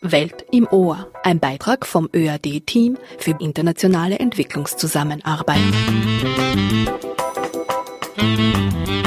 Welt im Ohr, ein Beitrag vom ÖAD-Team für internationale Entwicklungszusammenarbeit. Hallo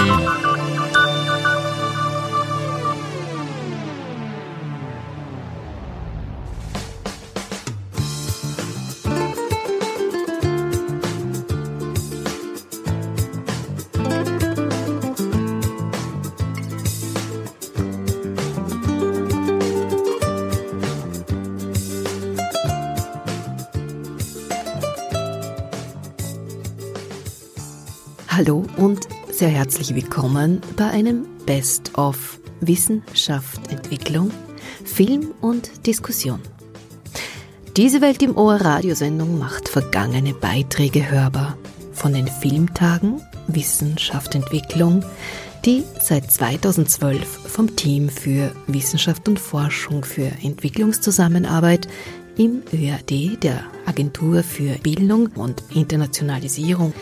herzlich willkommen bei einem Best of Wissenschaft, Entwicklung, Film und Diskussion. Diese Welt im Ohr Radiosendung macht vergangene Beiträge hörbar von den Filmtagen Wissenschaft, Entwicklung, die seit 2012 vom Team für Wissenschaft und Forschung für Entwicklungszusammenarbeit im ÖAD, der Agentur für Bildung und Internationalisierung,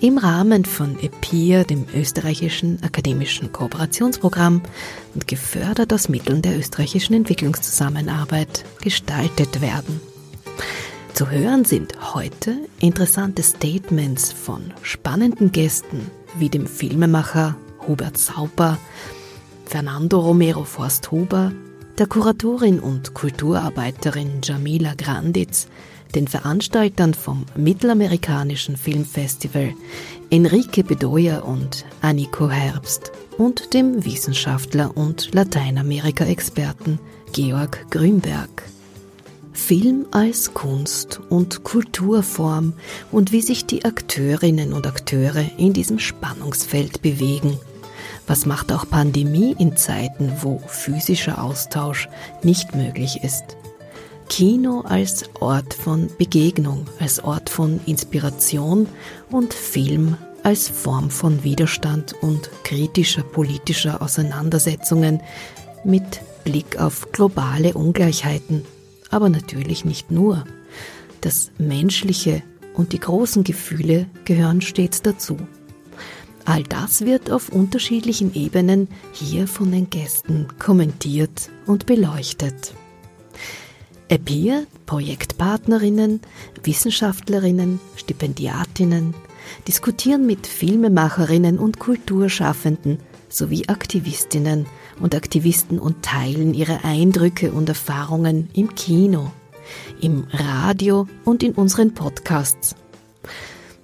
im Rahmen von EPIR, dem österreichischen akademischen Kooperationsprogramm und gefördert aus Mitteln der österreichischen Entwicklungszusammenarbeit gestaltet werden. Zu hören sind heute interessante Statements von spannenden Gästen wie dem Filmemacher Hubert Sauper, Fernando Romero Forsthuber, der Kuratorin und Kulturarbeiterin Jamila Granditz, den Veranstaltern vom Mittelamerikanischen Filmfestival Enrique Bedoya und Aniko Herbst und dem Wissenschaftler und Lateinamerika-Experten Georg Grünberg. Film als Kunst und Kulturform und wie sich die Akteurinnen und Akteure in diesem Spannungsfeld bewegen. Was macht auch Pandemie in Zeiten, wo physischer Austausch nicht möglich ist? Kino als Ort von Begegnung, als Ort von Inspiration und Film als Form von Widerstand und kritischer politischer Auseinandersetzungen mit Blick auf globale Ungleichheiten, aber natürlich nicht nur. Das Menschliche und die großen Gefühle gehören stets dazu. All das wird auf unterschiedlichen Ebenen hier von den Gästen kommentiert und beleuchtet. EPIR, Projektpartnerinnen, Wissenschaftlerinnen, Stipendiatinnen diskutieren mit Filmemacherinnen und Kulturschaffenden sowie Aktivistinnen und Aktivisten und teilen ihre Eindrücke und Erfahrungen im Kino, im Radio und in unseren Podcasts.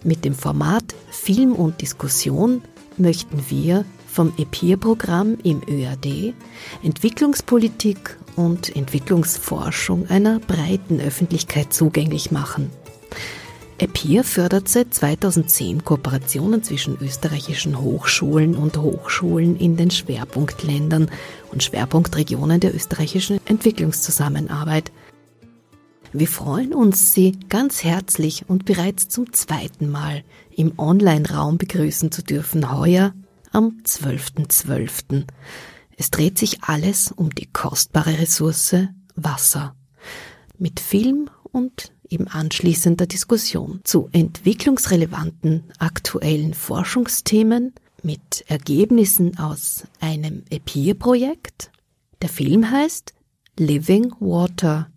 Mit dem Format Film und Diskussion möchten wir vom EPIR-Programm im ÖAD Entwicklungspolitik und Entwicklungsforschung einer breiten Öffentlichkeit zugänglich machen. EPIR fördert seit 2010 Kooperationen zwischen österreichischen Hochschulen und Hochschulen in den Schwerpunktländern und Schwerpunktregionen der österreichischen Entwicklungszusammenarbeit. Wir freuen uns, Sie ganz herzlich und bereits zum zweiten Mal im Online-Raum begrüßen zu dürfen, heuer am 12.12. .12. Es dreht sich alles um die kostbare Ressource Wasser. Mit Film und eben anschließender Diskussion zu entwicklungsrelevanten aktuellen Forschungsthemen mit Ergebnissen aus einem EPIR-Projekt. Der Film heißt Living Water,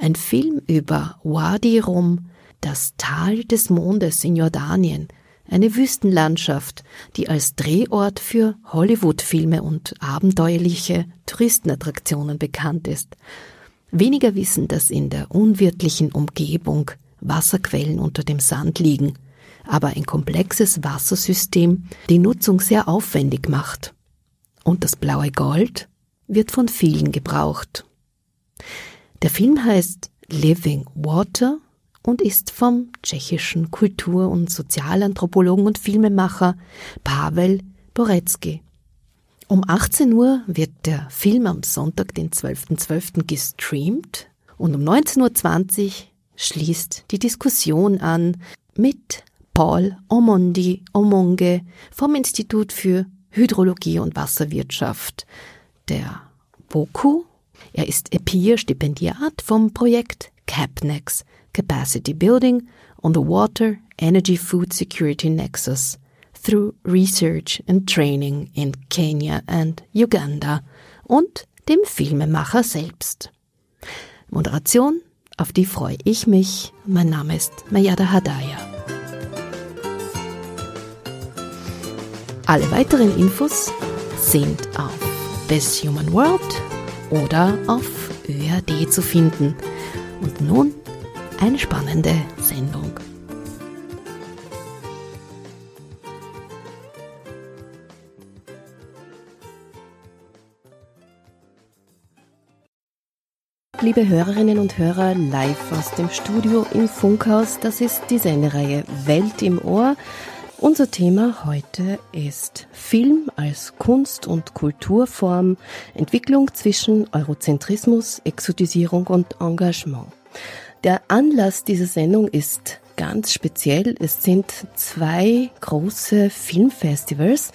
ein Film über Wadi Rum, das Tal des Mondes in Jordanien, eine Wüstenlandschaft, die als Drehort für Hollywood-Filme und abenteuerliche Touristenattraktionen bekannt ist. Weniger wissen, dass in der unwirtlichen Umgebung Wasserquellen unter dem Sand liegen, aber ein komplexes Wassersystem die Nutzung sehr aufwendig macht. Und das blaue Gold wird von vielen gebraucht. Der Film heißt Living Water und ist vom tschechischen Kultur- und Sozialanthropologen und Filmemacher Pavel Borecki. Um 18 Uhr wird der Film am Sonntag, den 12.12. .12. gestreamt und um 19.20 Uhr schließt die Diskussion an mit Paul Omondi Omonge vom Institut für Hydrologie und Wasserwirtschaft der BOKU. Er ist EPIR-Stipendiat vom Projekt CAPNEX capacity building on the water energy food security nexus through research and training in Kenya and Uganda und dem Filmemacher selbst. Moderation, auf die freue ich mich. Mein Name ist Mayada Hadaya. Alle weiteren Infos sind auf This Human World oder auf ÖRD zu finden. Und nun eine spannende Sendung. Liebe Hörerinnen und Hörer, live aus dem Studio im Funkhaus, das ist die Sendereihe Welt im Ohr. Unser Thema heute ist Film als Kunst- und Kulturform, Entwicklung zwischen Eurozentrismus, Exotisierung und Engagement. Der Anlass dieser Sendung ist ganz speziell. Es sind zwei große Filmfestivals,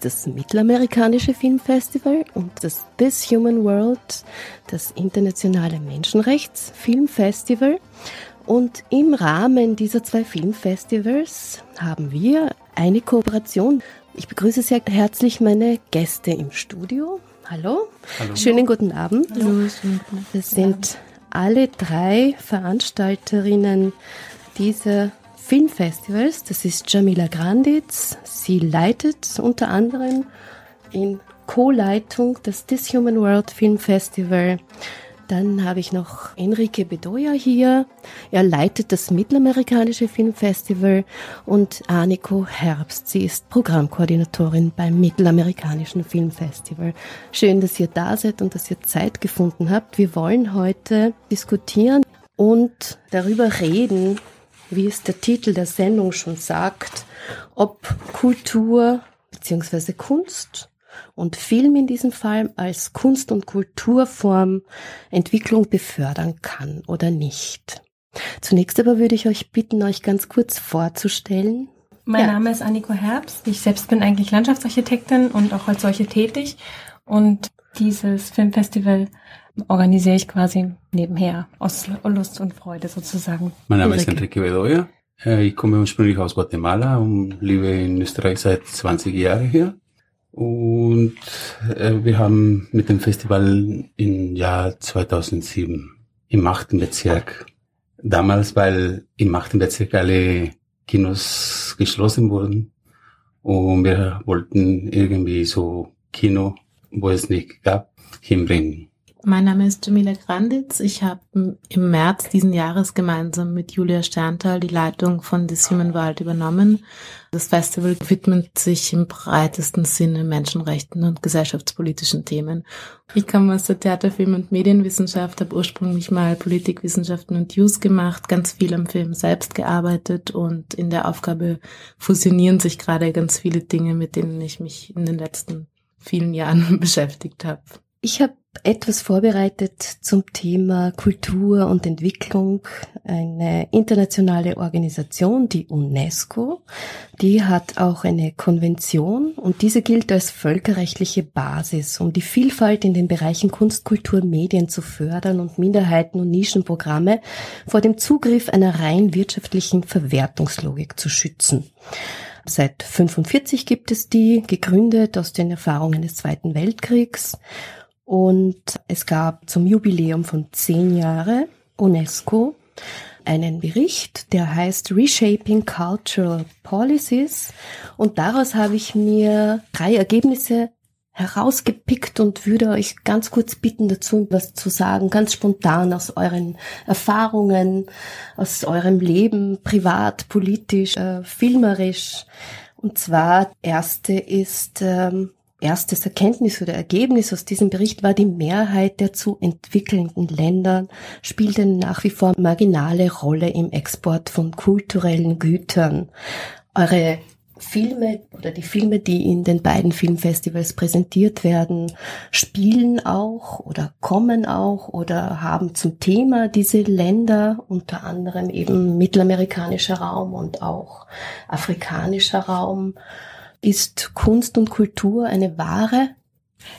das Mittelamerikanische Filmfestival und das This Human World, das internationale Menschenrechtsfilmfestival. Und im Rahmen dieser zwei Filmfestivals haben wir eine Kooperation. Ich begrüße sehr herzlich meine Gäste im Studio. Hallo. Hallo. Schönen guten Abend. Hallo. Wir sind alle drei Veranstalterinnen dieser Filmfestivals. Das ist Jamila Granditz. Sie leitet unter anderem in Co-Leitung das This Human World Film Festival dann habe ich noch Enrique Bedoya hier. Er leitet das Mittelamerikanische Filmfestival und Aniko Herbst. Sie ist Programmkoordinatorin beim Mittelamerikanischen Filmfestival. Schön, dass ihr da seid und dass ihr Zeit gefunden habt. Wir wollen heute diskutieren und darüber reden, wie es der Titel der Sendung schon sagt, ob Kultur bzw. Kunst und Film in diesem Fall als Kunst- und Kulturform Entwicklung befördern kann oder nicht. Zunächst aber würde ich euch bitten, euch ganz kurz vorzustellen. Mein ja. Name ist Anniko Herbst. Ich selbst bin eigentlich Landschaftsarchitektin und auch als solche tätig. Und dieses Filmfestival organisiere ich quasi nebenher aus Lust und Freude sozusagen. Mein Name ist Enrique Bedoya. Äh, ich komme ursprünglich aus Guatemala und lebe in Österreich seit 20 Jahren hier. Und äh, wir haben mit dem Festival im Jahr 2007 im achten Bezirk, damals, weil im achten Bezirk alle Kinos geschlossen wurden und wir wollten irgendwie so Kino, wo es nicht gab, hinbringen. Mein Name ist Jamila Granditz. Ich habe im März diesen Jahres gemeinsam mit Julia Sterntal die Leitung von This Human World übernommen. Das Festival widmet sich im breitesten Sinne Menschenrechten und gesellschaftspolitischen Themen. Ich komme aus der Theater, Film und Medienwissenschaft, habe ursprünglich mal Politikwissenschaften und News gemacht, ganz viel am Film selbst gearbeitet und in der Aufgabe fusionieren sich gerade ganz viele Dinge, mit denen ich mich in den letzten vielen Jahren beschäftigt habe. Ich habe etwas vorbereitet zum Thema Kultur und Entwicklung. Eine internationale Organisation, die UNESCO, die hat auch eine Konvention und diese gilt als völkerrechtliche Basis, um die Vielfalt in den Bereichen Kunst, Kultur, Medien zu fördern und Minderheiten und Nischenprogramme vor dem Zugriff einer rein wirtschaftlichen Verwertungslogik zu schützen. Seit 45 gibt es die, gegründet aus den Erfahrungen des Zweiten Weltkriegs. Und es gab zum Jubiläum von zehn Jahre UNESCO einen Bericht, der heißt Reshaping Cultural Policies. Und daraus habe ich mir drei Ergebnisse herausgepickt und würde euch ganz kurz bitten, dazu was zu sagen, ganz spontan aus euren Erfahrungen, aus eurem Leben, privat, politisch, äh, filmerisch. Und zwar, erste ist ähm, erstes Erkenntnis oder Ergebnis aus diesem Bericht war, die Mehrheit der zu entwickelnden Länder spielte nach wie vor marginale Rolle im Export von kulturellen Gütern. Eure Filme oder die Filme, die in den beiden Filmfestivals präsentiert werden, spielen auch oder kommen auch oder haben zum Thema diese Länder, unter anderem eben mittelamerikanischer Raum und auch afrikanischer Raum. Ist Kunst und Kultur eine Ware?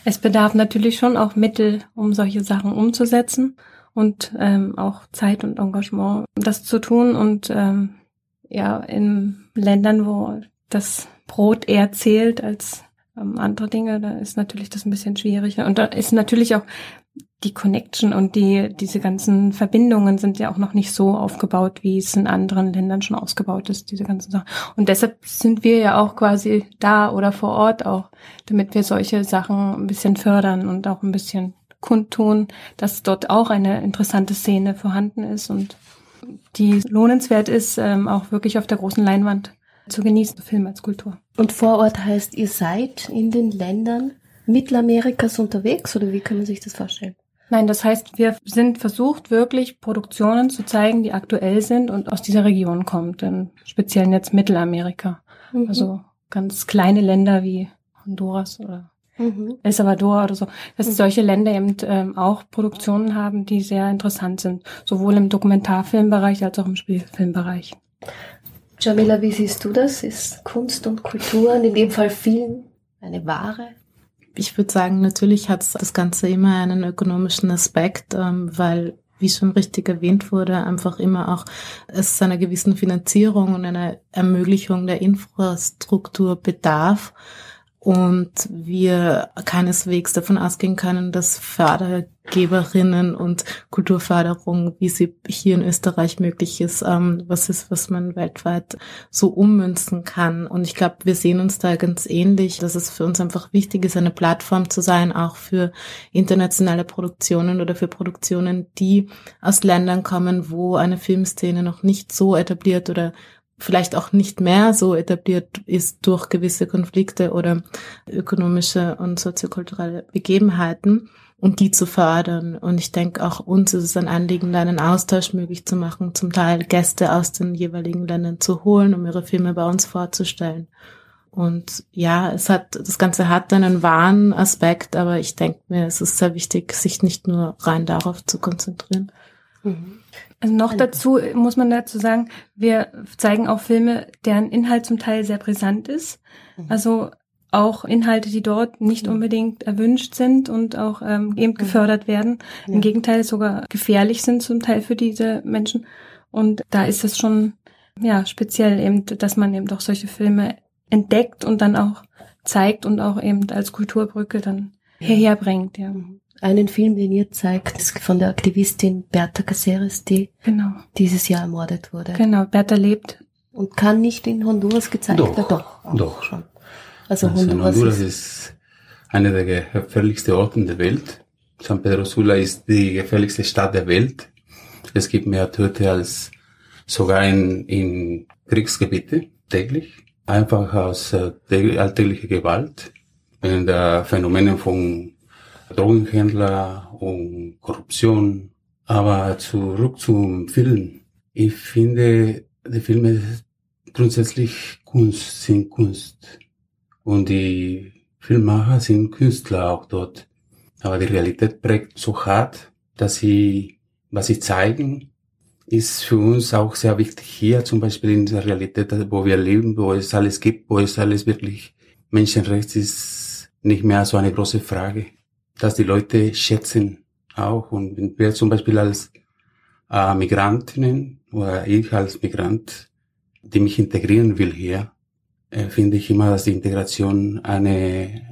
Es bedarf natürlich schon auch Mittel, um solche Sachen umzusetzen und ähm, auch Zeit und Engagement, das zu tun. Und ähm, ja, in Ländern, wo das Brot eher zählt als ähm, andere Dinge, da ist natürlich das ein bisschen schwieriger. Und da ist natürlich auch die Connection und die, diese ganzen Verbindungen sind ja auch noch nicht so aufgebaut, wie es in anderen Ländern schon ausgebaut ist, diese ganzen Sachen. Und deshalb sind wir ja auch quasi da oder vor Ort auch, damit wir solche Sachen ein bisschen fördern und auch ein bisschen kundtun, dass dort auch eine interessante Szene vorhanden ist und die lohnenswert ist, ähm, auch wirklich auf der großen Leinwand zu genießen, Film als Kultur. Und vor Ort heißt, ihr seid in den Ländern Mittelamerikas unterwegs oder wie kann man sich das vorstellen? Nein, das heißt, wir sind versucht, wirklich Produktionen zu zeigen, die aktuell sind und aus dieser Region kommt, im speziellen jetzt Mittelamerika. Mhm. Also ganz kleine Länder wie Honduras oder mhm. El Salvador oder so, dass mhm. solche Länder eben ähm, auch Produktionen haben, die sehr interessant sind, sowohl im Dokumentarfilmbereich als auch im Spielfilmbereich. Jamila, wie siehst du das? Ist Kunst und Kultur, in dem Fall Film, eine Ware? Ich würde sagen, natürlich hat das Ganze immer einen ökonomischen Aspekt, ähm, weil wie schon richtig erwähnt wurde, einfach immer auch es einer gewissen Finanzierung und einer Ermöglichung der Infrastruktur bedarf und wir keineswegs davon ausgehen können, dass Fördergeberinnen und Kulturförderung, wie sie hier in Österreich möglich ist, ähm, was ist, was man weltweit so ummünzen kann. Und ich glaube, wir sehen uns da ganz ähnlich, dass es für uns einfach wichtig ist, eine Plattform zu sein, auch für internationale Produktionen oder für Produktionen, die aus Ländern kommen, wo eine Filmszene noch nicht so etabliert oder vielleicht auch nicht mehr so etabliert ist durch gewisse Konflikte oder ökonomische und soziokulturelle Begebenheiten und die zu fördern. Und ich denke, auch uns ist es ein Anliegen, da einen Austausch möglich zu machen, zum Teil Gäste aus den jeweiligen Ländern zu holen, um ihre Filme bei uns vorzustellen. Und ja, es hat, das Ganze hat einen wahren Aspekt, aber ich denke mir, es ist sehr wichtig, sich nicht nur rein darauf zu konzentrieren. Mhm. Also noch dazu muss man dazu sagen, wir zeigen auch Filme, deren Inhalt zum Teil sehr brisant ist. Mhm. Also auch Inhalte, die dort nicht mhm. unbedingt erwünscht sind und auch ähm, eben mhm. gefördert werden. Ja. Im Gegenteil sogar gefährlich sind zum Teil für diese Menschen. Und da ist es schon ja speziell eben, dass man eben doch solche Filme entdeckt und dann auch zeigt und auch eben als Kulturbrücke dann hierher bringt. Ja einen Film, den ihr zeigt, ist von der Aktivistin Berta Caceres, die genau. dieses Jahr ermordet wurde. Genau, Berta lebt. Und kann nicht in Honduras gezeigt werden? Doch, doch, doch. Schon. Also, also Honduras, Honduras ist, ist einer der gefährlichsten Orte der Welt. San Pedro Sula ist die gefährlichste Stadt der Welt. Es gibt mehr Tote als sogar in, in Kriegsgebiete täglich. Einfach aus äh, alltäglicher Gewalt. Wegen der Phänomene von Drogenhändler und Korruption. Aber zurück zum Film. Ich finde, die Filme grundsätzlich Kunst sind Kunst. Und die Filmmacher sind Künstler auch dort. Aber die Realität prägt so hart, dass sie, was sie zeigen, ist für uns auch sehr wichtig hier, zum Beispiel in der Realität, wo wir leben, wo es alles gibt, wo es alles wirklich Menschenrecht ist, nicht mehr so eine große Frage dass die Leute schätzen auch. Und wenn wir zum Beispiel als äh, Migrantinnen oder ich als Migrant, die mich integrieren will hier, äh, finde ich immer, dass die Integration eine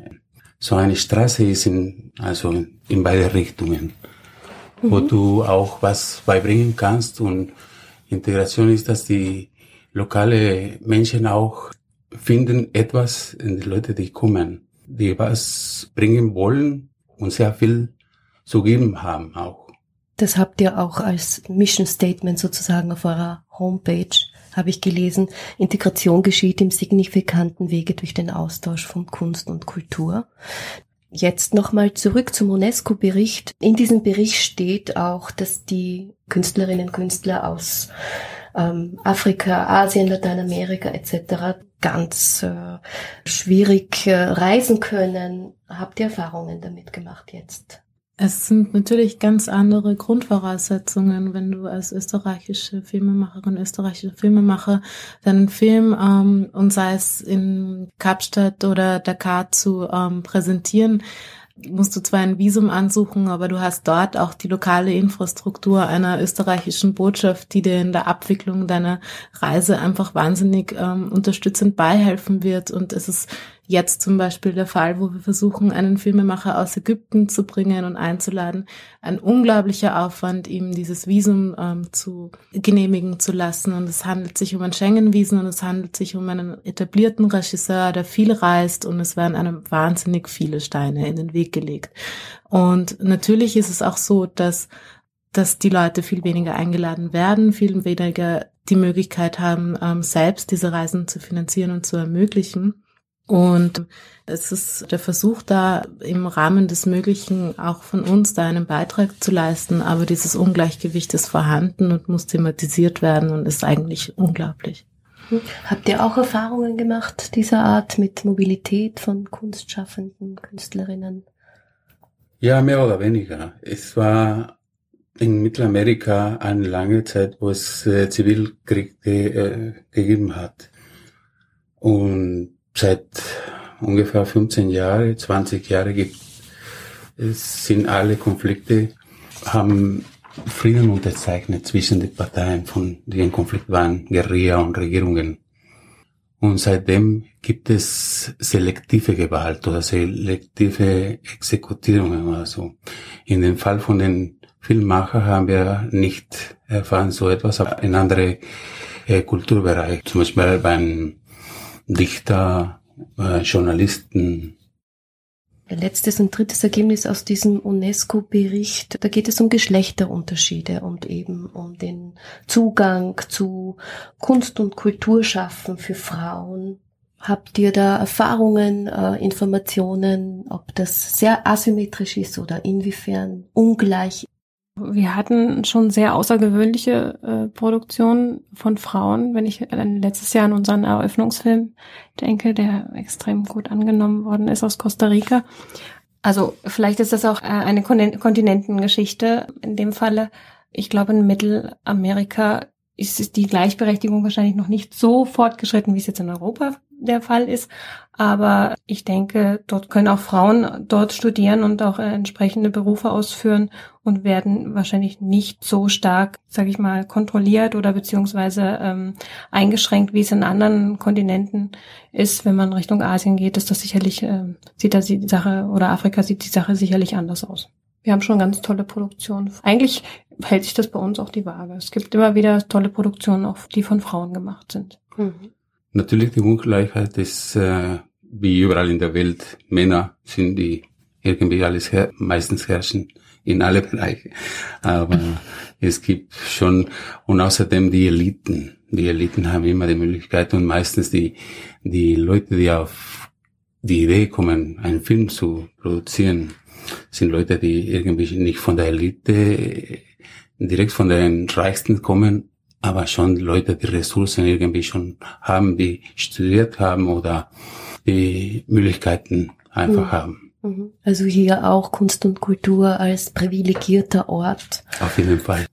so eine Straße ist in, also in, in beide Richtungen, mhm. wo du auch was beibringen kannst und Integration ist, dass die lokale Menschen auch finden etwas in die Leute, die kommen, die was bringen wollen und sehr viel zu geben haben auch. Das habt ihr auch als Mission Statement sozusagen auf eurer Homepage, habe ich gelesen. Integration geschieht im signifikanten Wege durch den Austausch von Kunst und Kultur. Jetzt nochmal zurück zum UNESCO-Bericht. In diesem Bericht steht auch, dass die Künstlerinnen und Künstler aus ähm, Afrika, Asien, Lateinamerika etc. ganz äh, schwierig äh, reisen können. Habt ihr Erfahrungen damit gemacht jetzt? Es sind natürlich ganz andere Grundvoraussetzungen, wenn du als österreichische Filmemacherin, österreichischer Filmemacher deinen Film ähm, und sei es in Kapstadt oder Dakar zu ähm, präsentieren, musst du zwar ein Visum ansuchen, aber du hast dort auch die lokale Infrastruktur einer österreichischen Botschaft, die dir in der Abwicklung deiner Reise einfach wahnsinnig ähm, unterstützend beihelfen wird. Und es ist jetzt zum Beispiel der Fall, wo wir versuchen, einen Filmemacher aus Ägypten zu bringen und einzuladen. Ein unglaublicher Aufwand, ihm dieses Visum ähm, zu genehmigen zu lassen. Und es handelt sich um ein Schengen-Visum und es handelt sich um einen etablierten Regisseur, der viel reist und es werden einem wahnsinnig viele Steine in den Weg gelegt. Und natürlich ist es auch so, dass dass die Leute viel weniger eingeladen werden, viel weniger die Möglichkeit haben, ähm, selbst diese Reisen zu finanzieren und zu ermöglichen. Und es ist der Versuch da im Rahmen des Möglichen auch von uns da einen Beitrag zu leisten, aber dieses Ungleichgewicht ist vorhanden und muss thematisiert werden und ist eigentlich unglaublich. Habt ihr auch Erfahrungen gemacht dieser Art mit Mobilität von Kunstschaffenden, Künstlerinnen? Ja, mehr oder weniger. Es war in Mittelamerika eine lange Zeit, wo es äh, Zivilkrieg äh, gegeben hat. Und seit ungefähr 15 Jahre, 20 Jahre gibt es sind alle Konflikte, haben Frieden unterzeichnet zwischen den Parteien, von die im Konflikt waren, Guerilla und Regierungen. Und seitdem gibt es selektive Gewalt oder selektive Exekutierungen oder so. In dem Fall von den Filmemachern haben wir nicht erfahren so etwas, aber in andere äh, Kulturbereiche, zum Beispiel beim Dichter, äh, Journalisten. Letztes und drittes Ergebnis aus diesem UNESCO-Bericht, da geht es um Geschlechterunterschiede und eben um den Zugang zu Kunst- und Kulturschaffen für Frauen. Habt ihr da Erfahrungen, äh, Informationen, ob das sehr asymmetrisch ist oder inwiefern ungleich wir hatten schon sehr außergewöhnliche äh, Produktionen von Frauen. Wenn ich letztes Jahr an unseren Eröffnungsfilm denke, der extrem gut angenommen worden ist aus Costa Rica. Also vielleicht ist das auch äh, eine Kontinentengeschichte in dem Falle. Ich glaube, in Mittelamerika ist die Gleichberechtigung wahrscheinlich noch nicht so fortgeschritten, wie es jetzt in Europa der Fall ist. Aber ich denke, dort können auch Frauen dort studieren und auch entsprechende Berufe ausführen und werden wahrscheinlich nicht so stark, sage ich mal, kontrolliert oder beziehungsweise ähm, eingeschränkt, wie es in anderen Kontinenten ist. Wenn man Richtung Asien geht, ist das sicherlich, äh, sieht da die Sache oder Afrika sieht die Sache sicherlich anders aus. Wir haben schon ganz tolle Produktionen. Eigentlich hält sich das bei uns auch die Waage. Es gibt immer wieder tolle Produktionen, auch die von Frauen gemacht sind. Mhm. Natürlich die Ungleichheit ist äh, wie überall in der Welt. Männer sind die irgendwie alles her meistens herrschen in alle Bereiche. Aber es gibt schon und außerdem die Eliten. Die Eliten haben immer die Möglichkeit und meistens die die Leute, die auf die Idee kommen, einen Film zu produzieren, sind Leute, die irgendwie nicht von der Elite direkt von den Reichsten kommen, aber schon Leute, die Ressourcen irgendwie schon haben, die studiert haben oder die Möglichkeiten einfach mhm. haben. Mhm. Also hier auch Kunst und Kultur als privilegierter Ort. Auf jeden Fall.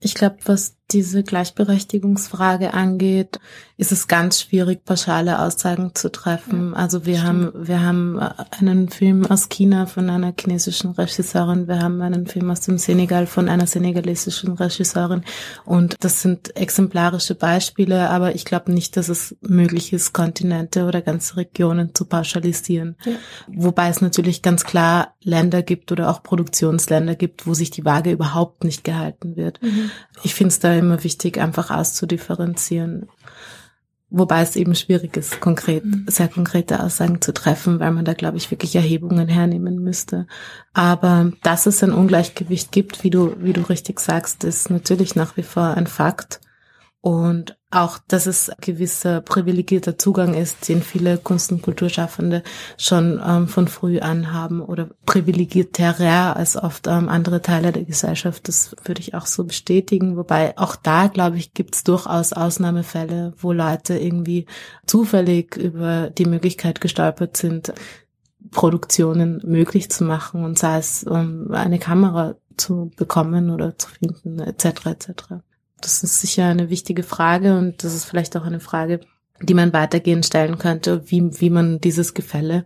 Ich glaube, was diese Gleichberechtigungsfrage angeht, ist es ganz schwierig, pauschale Aussagen zu treffen. Also wir haben, wir haben einen Film aus China von einer chinesischen Regisseurin, wir haben einen Film aus dem Senegal von einer senegalesischen Regisseurin und das sind exemplarische Beispiele, aber ich glaube nicht, dass es möglich ist, Kontinente oder ganze Regionen zu pauschalisieren. Ja. Wobei es natürlich ganz klar Länder gibt oder auch Produktionsländer gibt, wo sich die Waage überhaupt nicht gehalten wird. Mhm. Ich finde es da immer wichtig, einfach auszudifferenzieren. Wobei es eben schwierig ist, konkret, mhm. sehr konkrete Aussagen zu treffen, weil man da, glaube ich, wirklich Erhebungen hernehmen müsste. Aber dass es ein Ungleichgewicht gibt, wie du, wie du richtig sagst, ist natürlich nach wie vor ein Fakt. Und auch, dass es gewisser privilegierter Zugang ist, den viele Kunst- und Kulturschaffende schon ähm, von früh an haben oder privilegierterer als oft ähm, andere Teile der Gesellschaft. Das würde ich auch so bestätigen. Wobei auch da, glaube ich, gibt es durchaus Ausnahmefälle, wo Leute irgendwie zufällig über die Möglichkeit gestolpert sind, Produktionen möglich zu machen und sei es um eine Kamera zu bekommen oder zu finden, etc. etc. Das ist sicher eine wichtige Frage und das ist vielleicht auch eine Frage, die man weitergehend stellen könnte, wie, wie man dieses Gefälle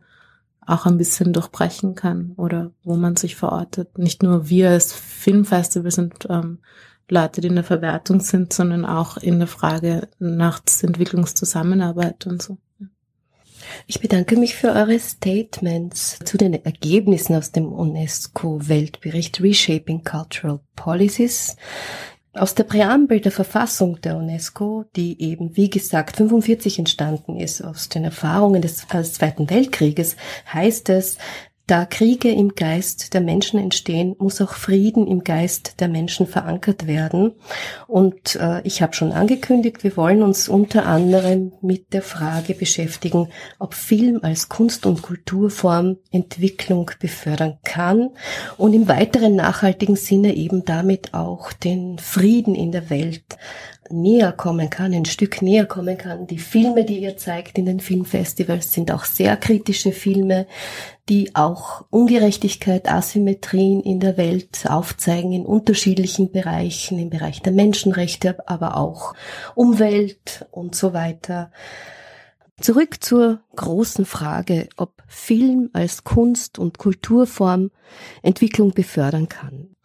auch ein bisschen durchbrechen kann oder wo man sich verortet. Nicht nur wir als Filmfestival sind ähm, Leute, die in der Verwertung sind, sondern auch in der Frage nach Entwicklungszusammenarbeit und so. Ich bedanke mich für eure Statements zu den Ergebnissen aus dem UNESCO-Weltbericht Reshaping Cultural Policies. Aus der Präambel der Verfassung der UNESCO, die eben, wie gesagt, 45 entstanden ist, aus den Erfahrungen des, des Zweiten Weltkrieges, heißt es, da Kriege im Geist der Menschen entstehen, muss auch Frieden im Geist der Menschen verankert werden. Und äh, ich habe schon angekündigt, wir wollen uns unter anderem mit der Frage beschäftigen, ob Film als Kunst- und Kulturform Entwicklung befördern kann und im weiteren nachhaltigen Sinne eben damit auch den Frieden in der Welt näher kommen kann, ein Stück näher kommen kann. Die Filme, die ihr zeigt in den Filmfestivals, sind auch sehr kritische Filme, die auch Ungerechtigkeit, Asymmetrien in der Welt aufzeigen in unterschiedlichen Bereichen, im Bereich der Menschenrechte, aber auch Umwelt und so weiter. Zurück zur großen Frage, ob Film als Kunst- und Kulturform Entwicklung befördern kann.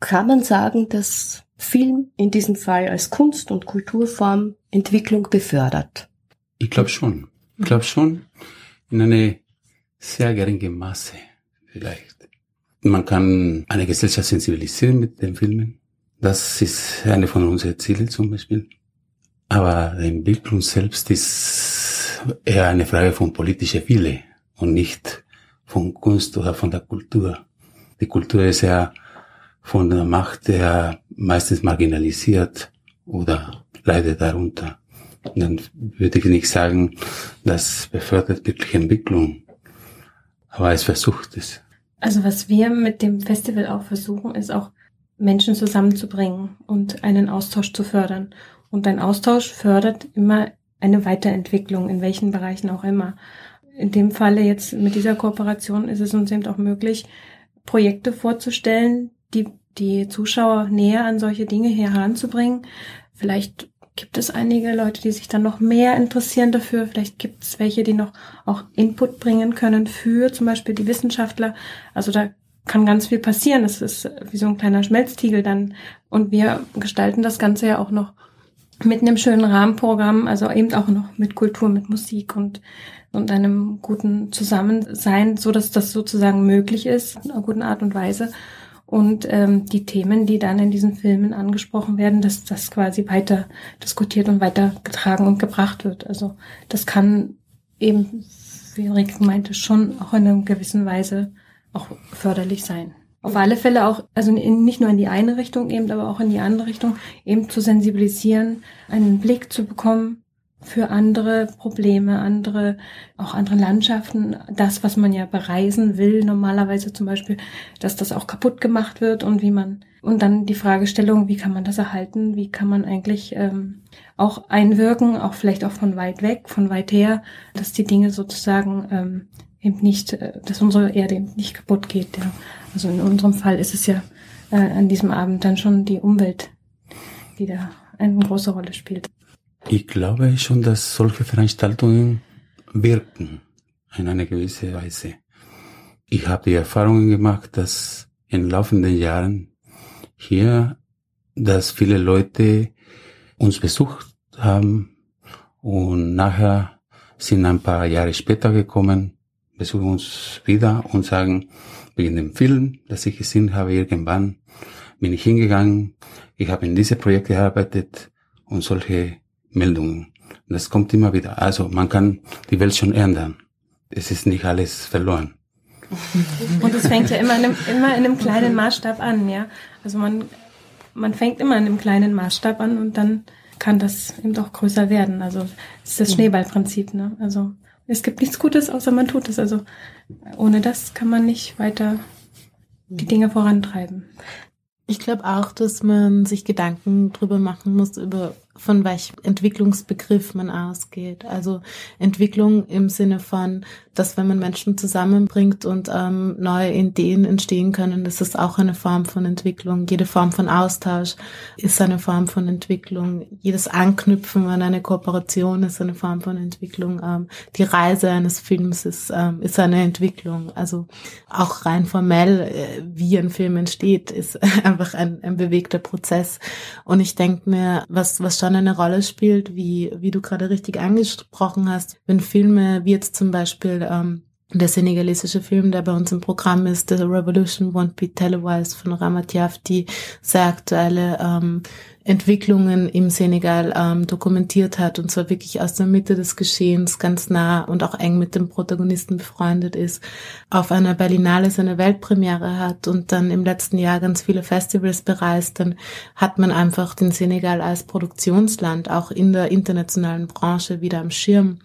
Kann man sagen, dass Film in diesem Fall als Kunst- und Kulturform Entwicklung befördert? Ich glaube schon. Ich glaube schon in eine sehr geringe Maße vielleicht. Man kann eine Gesellschaft sensibilisieren mit den Filmen. Das ist eine von unseren Zielen zum Beispiel. Aber die Entwicklung selbst ist eher eine Frage von politischer Wille und nicht von Kunst oder von der Kultur. Die Kultur ist ja von der Macht her meistens marginalisiert oder leidet darunter. Dann würde ich nicht sagen, das befördert wirklich Entwicklung, aber es versucht es. Also was wir mit dem Festival auch versuchen, ist auch Menschen zusammenzubringen und einen Austausch zu fördern. Und ein Austausch fördert immer eine Weiterentwicklung, in welchen Bereichen auch immer. In dem Falle jetzt mit dieser Kooperation ist es uns eben auch möglich, Projekte vorzustellen, die die Zuschauer näher an solche Dinge heranzubringen. Vielleicht gibt es einige Leute, die sich dann noch mehr interessieren dafür. Vielleicht gibt es welche, die noch auch Input bringen können für zum Beispiel die Wissenschaftler. Also da kann ganz viel passieren. Es ist wie so ein kleiner Schmelztiegel dann. Und wir gestalten das Ganze ja auch noch mit einem schönen Rahmenprogramm, also eben auch noch mit Kultur, mit Musik und, und einem guten Zusammensein, so dass das sozusagen möglich ist, in einer guten Art und Weise. Und ähm, die Themen, die dann in diesen Filmen angesprochen werden, dass das quasi weiter diskutiert und weitergetragen und gebracht wird. Also das kann eben, wie Enrique meinte, schon auch in einer gewissen Weise auch förderlich sein auf alle Fälle auch, also in, nicht nur in die eine Richtung eben, aber auch in die andere Richtung, eben zu sensibilisieren, einen Blick zu bekommen für andere Probleme, andere, auch andere Landschaften, das, was man ja bereisen will, normalerweise zum Beispiel, dass das auch kaputt gemacht wird und wie man, und dann die Fragestellung, wie kann man das erhalten, wie kann man eigentlich ähm, auch einwirken, auch vielleicht auch von weit weg, von weit her, dass die Dinge sozusagen ähm, eben nicht, äh, dass unsere Erde eben nicht kaputt geht. Ja. Also in unserem Fall ist es ja äh, an diesem Abend dann schon die Umwelt, die da eine große Rolle spielt. Ich glaube schon, dass solche Veranstaltungen wirken in einer gewissen Weise. Ich habe die Erfahrungen gemacht, dass in laufenden Jahren hier, dass viele Leute uns besucht haben und nachher sind ein paar Jahre später gekommen, besuchen uns wieder und sagen, wegen dem Film, das ich gesehen habe, irgendwann bin ich hingegangen, ich habe in diese Projekte gearbeitet und solche Meldungen. Das kommt immer wieder. Also man kann die Welt schon ändern. Es ist nicht alles verloren. Und es fängt ja immer in einem, immer in einem kleinen Maßstab an, ja. Also man, man fängt immer in einem kleinen Maßstab an und dann kann das eben doch größer werden. Also es ist das mhm. Schneeballprinzip, ne? Also es gibt nichts Gutes, außer man tut es. Also ohne das kann man nicht weiter die Dinge vorantreiben. Ich glaube auch, dass man sich Gedanken drüber machen muss, über von welchem Entwicklungsbegriff man ausgeht. Also Entwicklung im Sinne von, dass wenn man Menschen zusammenbringt und ähm, neue Ideen entstehen können, das ist auch eine Form von Entwicklung. Jede Form von Austausch ist eine Form von Entwicklung. Jedes Anknüpfen an eine Kooperation ist eine Form von Entwicklung. Ähm, die Reise eines Films ist, ähm, ist eine Entwicklung. Also auch rein formell, äh, wie ein Film entsteht, ist einfach ein, ein bewegter Prozess. Und ich denke mir, was, was schon eine Rolle spielt, wie, wie du gerade richtig angesprochen hast, wenn Filme wie jetzt zum Beispiel ähm, der senegalesische Film, der bei uns im Programm ist, The Revolution Won't Be Televised von Ramat Yafti, sehr aktuelle ähm, Entwicklungen im Senegal ähm, dokumentiert hat und zwar wirklich aus der Mitte des Geschehens ganz nah und auch eng mit dem Protagonisten befreundet ist, auf einer Berlinale seine Weltpremiere hat und dann im letzten Jahr ganz viele Festivals bereist, dann hat man einfach den Senegal als Produktionsland auch in der internationalen Branche wieder am Schirm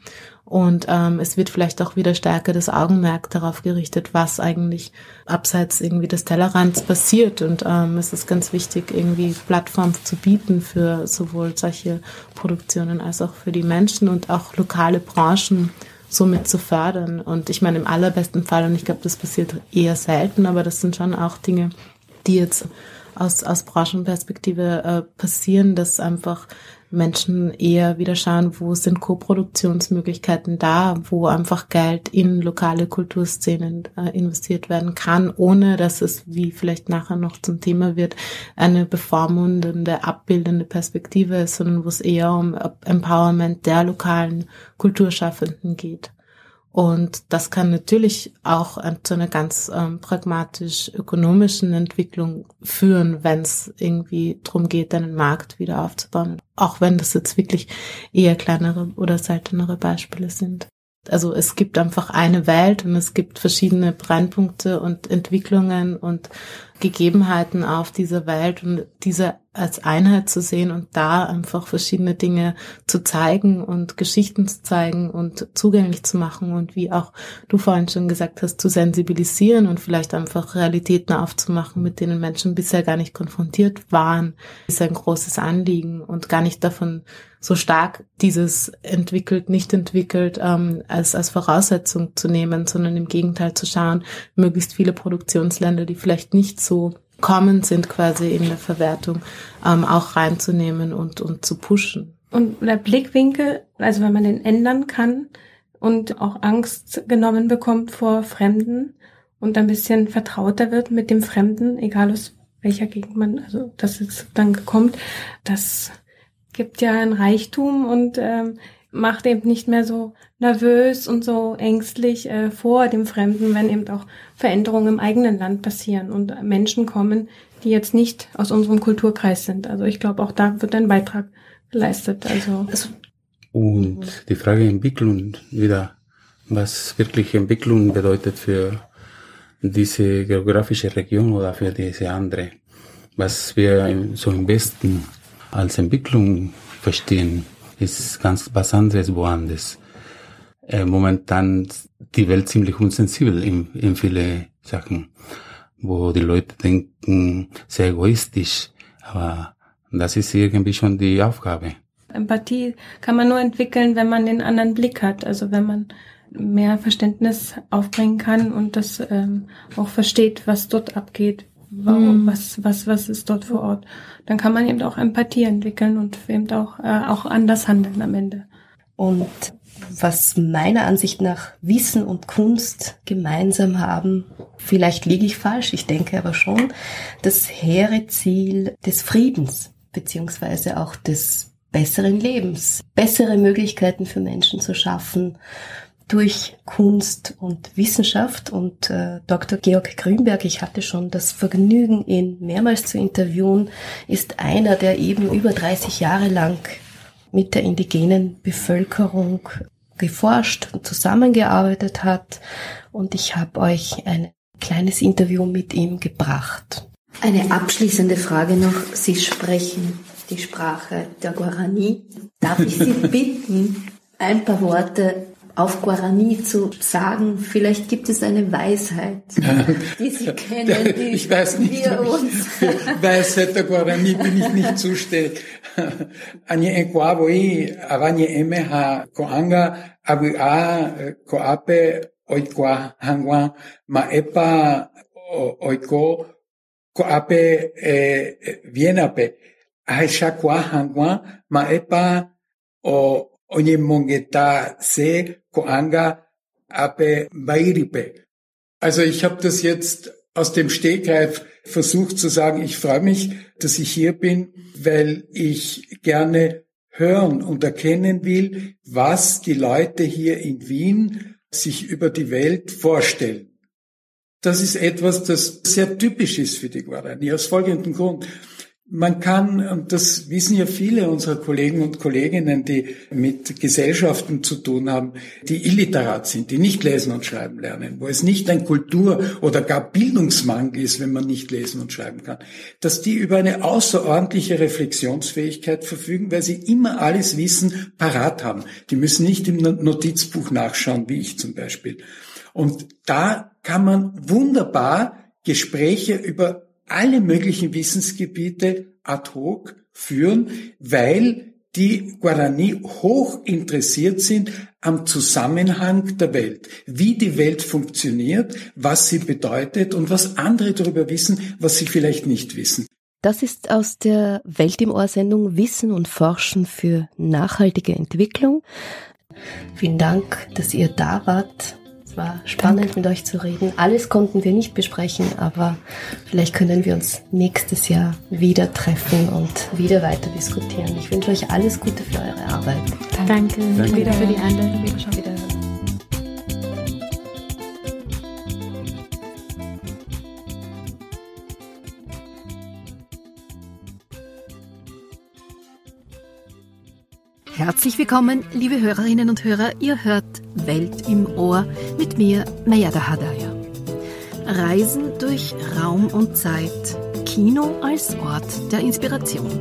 und ähm, es wird vielleicht auch wieder stärker das Augenmerk darauf gerichtet, was eigentlich abseits irgendwie des Tellerrands passiert. Und ähm, es ist ganz wichtig, irgendwie Plattformen zu bieten für sowohl solche Produktionen als auch für die Menschen und auch lokale Branchen somit zu fördern. Und ich meine, im allerbesten Fall, und ich glaube, das passiert eher selten, aber das sind schon auch Dinge, die jetzt aus, aus Branchenperspektive äh, passieren, dass einfach Menschen eher wieder schauen, wo sind Co-Produktionsmöglichkeiten da, wo einfach Geld in lokale Kulturszenen äh, investiert werden kann, ohne dass es, wie vielleicht nachher noch zum Thema wird, eine bevormundende, abbildende Perspektive ist, sondern wo es eher um Empowerment der lokalen Kulturschaffenden geht. Und das kann natürlich auch zu einer ganz ähm, pragmatisch ökonomischen Entwicklung führen, wenn es irgendwie darum geht, einen Markt wieder aufzubauen. Auch wenn das jetzt wirklich eher kleinere oder seltenere Beispiele sind. Also es gibt einfach eine Welt und es gibt verschiedene Brennpunkte und Entwicklungen und Gegebenheiten auf dieser Welt und diese als Einheit zu sehen und da einfach verschiedene Dinge zu zeigen und Geschichten zu zeigen und zugänglich zu machen und wie auch du vorhin schon gesagt hast, zu sensibilisieren und vielleicht einfach Realitäten aufzumachen, mit denen Menschen bisher gar nicht konfrontiert waren, ist ein großes Anliegen und gar nicht davon so stark dieses entwickelt, nicht entwickelt ähm, als, als Voraussetzung zu nehmen, sondern im Gegenteil zu schauen, möglichst viele Produktionsländer, die vielleicht nicht so kommen sind quasi in der Verwertung, ähm, auch reinzunehmen und, und zu pushen. Und der Blickwinkel, also wenn man den ändern kann und auch Angst genommen bekommt vor Fremden und ein bisschen vertrauter wird mit dem Fremden, egal aus welcher Gegend man, also dass es dann kommt, das gibt ja ein Reichtum und ähm, macht eben nicht mehr so nervös und so ängstlich äh, vor dem Fremden, wenn eben auch Veränderungen im eigenen Land passieren und Menschen kommen, die jetzt nicht aus unserem Kulturkreis sind. Also ich glaube, auch da wird ein Beitrag geleistet. Also und die Frage Entwicklung wieder, was wirklich Entwicklung bedeutet für diese geografische Region oder für diese andere, was wir so im Westen als Entwicklung verstehen ist ganz was anderes woanders. Äh, momentan die Welt ziemlich unsensibel in, in viele Sachen, wo die Leute denken, sehr egoistisch, aber das ist irgendwie schon die Aufgabe. Empathie kann man nur entwickeln, wenn man den anderen Blick hat, also wenn man mehr Verständnis aufbringen kann und das ähm, auch versteht, was dort abgeht, warum, mhm. was, was, was ist dort vor Ort. Dann kann man eben auch Empathie entwickeln und eben auch, äh, auch anders handeln am Ende. Und was meiner Ansicht nach Wissen und Kunst gemeinsam haben, vielleicht liege ich falsch, ich denke aber schon, das hehre Ziel des Friedens, beziehungsweise auch des besseren Lebens, bessere Möglichkeiten für Menschen zu schaffen, durch Kunst und Wissenschaft und äh, Dr. Georg Grünberg, ich hatte schon das Vergnügen, ihn mehrmals zu interviewen, ist einer, der eben über 30 Jahre lang mit der indigenen Bevölkerung geforscht und zusammengearbeitet hat. Und ich habe euch ein kleines Interview mit ihm gebracht. Eine abschließende Frage noch. Sie sprechen die Sprache der Guarani. Darf ich Sie bitten, ein paar Worte auf Guarani zu sagen, vielleicht gibt es eine Weisheit, die Sie kennen, die ich weiß nicht, wir uns. Weisheit der Guarani bin ich nicht zuständig. Anye enkwabo i avanye eme ha koanga abu a koape oikwa hangwa ma epa oiko koape vienape aisha kwa hangwa ma epa o onye mongeta se koanga ape bairipe. Also ich habe das jetzt aus dem Stegreif versucht zu sagen, ich freue mich, dass ich hier bin, weil ich gerne hören und erkennen will, was die Leute hier in Wien sich über die Welt vorstellen. Das ist etwas, das sehr typisch ist für die Guarani, aus folgendem Grund. Man kann, und das wissen ja viele unserer Kollegen und Kolleginnen, die mit Gesellschaften zu tun haben, die illiterat sind, die nicht lesen und schreiben lernen, wo es nicht ein Kultur- oder gar Bildungsmangel ist, wenn man nicht lesen und schreiben kann, dass die über eine außerordentliche Reflexionsfähigkeit verfügen, weil sie immer alles Wissen parat haben. Die müssen nicht im Notizbuch nachschauen, wie ich zum Beispiel. Und da kann man wunderbar Gespräche über alle möglichen Wissensgebiete ad hoc führen, weil die Guarani hoch interessiert sind am Zusammenhang der Welt, wie die Welt funktioniert, was sie bedeutet und was andere darüber wissen, was sie vielleicht nicht wissen. Das ist aus der Welt im Ohr Sendung Wissen und Forschen für nachhaltige Entwicklung. Vielen Dank, dass ihr da wart war spannend Danke. mit euch zu reden. Alles konnten wir nicht besprechen, aber vielleicht können wir uns nächstes Jahr wieder treffen und wieder weiter diskutieren. Ich wünsche euch alles Gute für eure Arbeit. Danke, Danke. wieder für die Einladung. Wieder. Herzlich willkommen, liebe Hörerinnen und Hörer. Ihr hört Welt im Ohr mit mir, Mayada Hadaya. Reisen durch Raum und Zeit. Kino als Ort der Inspiration.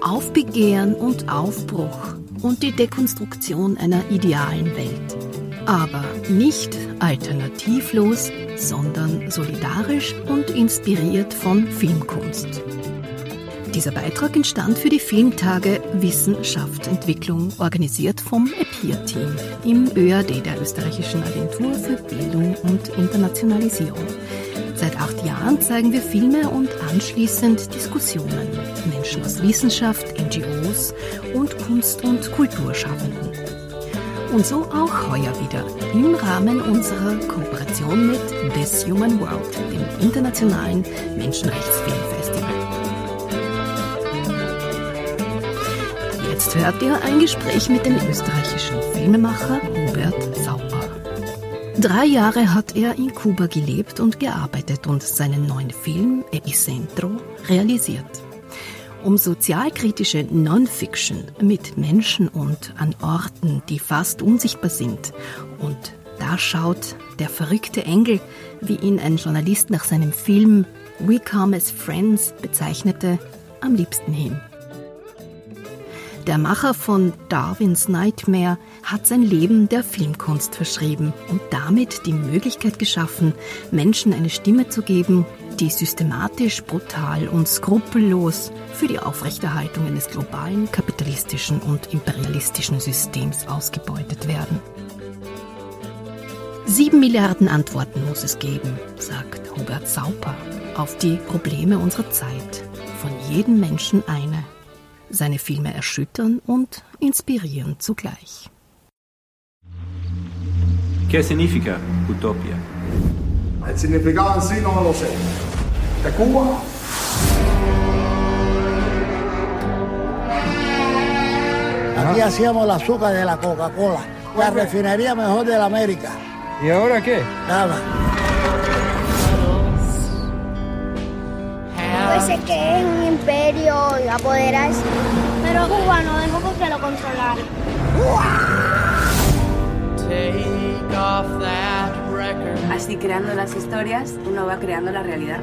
Aufbegehren und Aufbruch und die Dekonstruktion einer idealen Welt. Aber nicht alternativlos, sondern solidarisch und inspiriert von Filmkunst. Dieser Beitrag entstand für die Filmtage Wissenschaft Entwicklung, organisiert vom EPIR-Team im ÖAD der Österreichischen Agentur für Bildung und Internationalisierung. Seit acht Jahren zeigen wir Filme und anschließend Diskussionen mit Menschen aus Wissenschaft, NGOs und Kunst- und Kulturschaffenden. Und so auch heuer wieder im Rahmen unserer Kooperation mit This Human World, dem internationalen Menschenrechtsfilmfestival. Jetzt hört ihr ein Gespräch mit dem österreichischen Filmemacher Hubert Sauber. Drei Jahre hat er in Kuba gelebt und gearbeitet und seinen neuen Film Epicentro realisiert. Um sozialkritische Non-Fiction mit Menschen und an Orten, die fast unsichtbar sind. Und da schaut der verrückte Engel, wie ihn ein Journalist nach seinem Film We Come as Friends bezeichnete, am liebsten hin. Der Macher von Darwins Nightmare hat sein Leben der Filmkunst verschrieben und damit die Möglichkeit geschaffen, Menschen eine Stimme zu geben, die systematisch, brutal und skrupellos für die Aufrechterhaltung eines globalen kapitalistischen und imperialistischen Systems ausgebeutet werden. Sieben Milliarden Antworten muss es geben, sagt Hubert Sauper, auf die Probleme unserer Zeit. Von jedem Menschen eine seine Filme erschüttern und inspirieren zugleich. ¿Qué significa utopia? El significado en sí no lo sé. ¿De Cuba? Aquí hacíamos el azúcar de la Coca-Cola, la refinería mejor de la América. ¿Y ahora qué? Nada. Puede que es un imperio y apoderarse. Pero Cuba no dejó que lo controlara. Así creando las historias, uno va creando la realidad.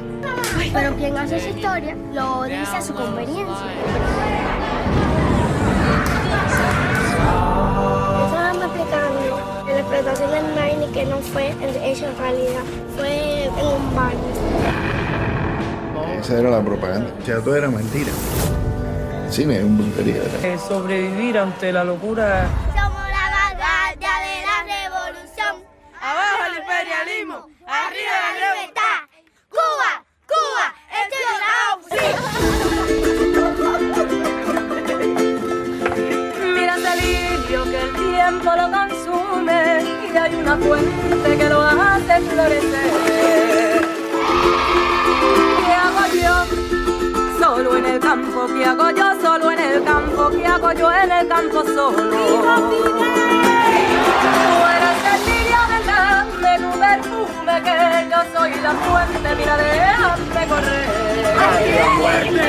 Pero quien hace esa historia lo dice a su conveniencia. Eso me explicando en la explotación del Nine que no fue hecho en realidad, fue en un baño. Esa era la propaganda. O sea, todo era mentira. El cine es un brujería. Eh, sobrevivir ante la locura. Somos la vanguardia de la revolución. Abajo el imperialismo, arriba la libertad. Cuba, Cuba, este Mira ese lirio que el tiempo lo consume y hay una fuente que lo hace florecer. Solo en el campo, ¿qué hago yo? Solo en el campo, ¿qué hago yo en el campo solo? Tú eres el lirio de tu perfume, que yo soy la fuente, mira, déjame correr. ¡Muerte!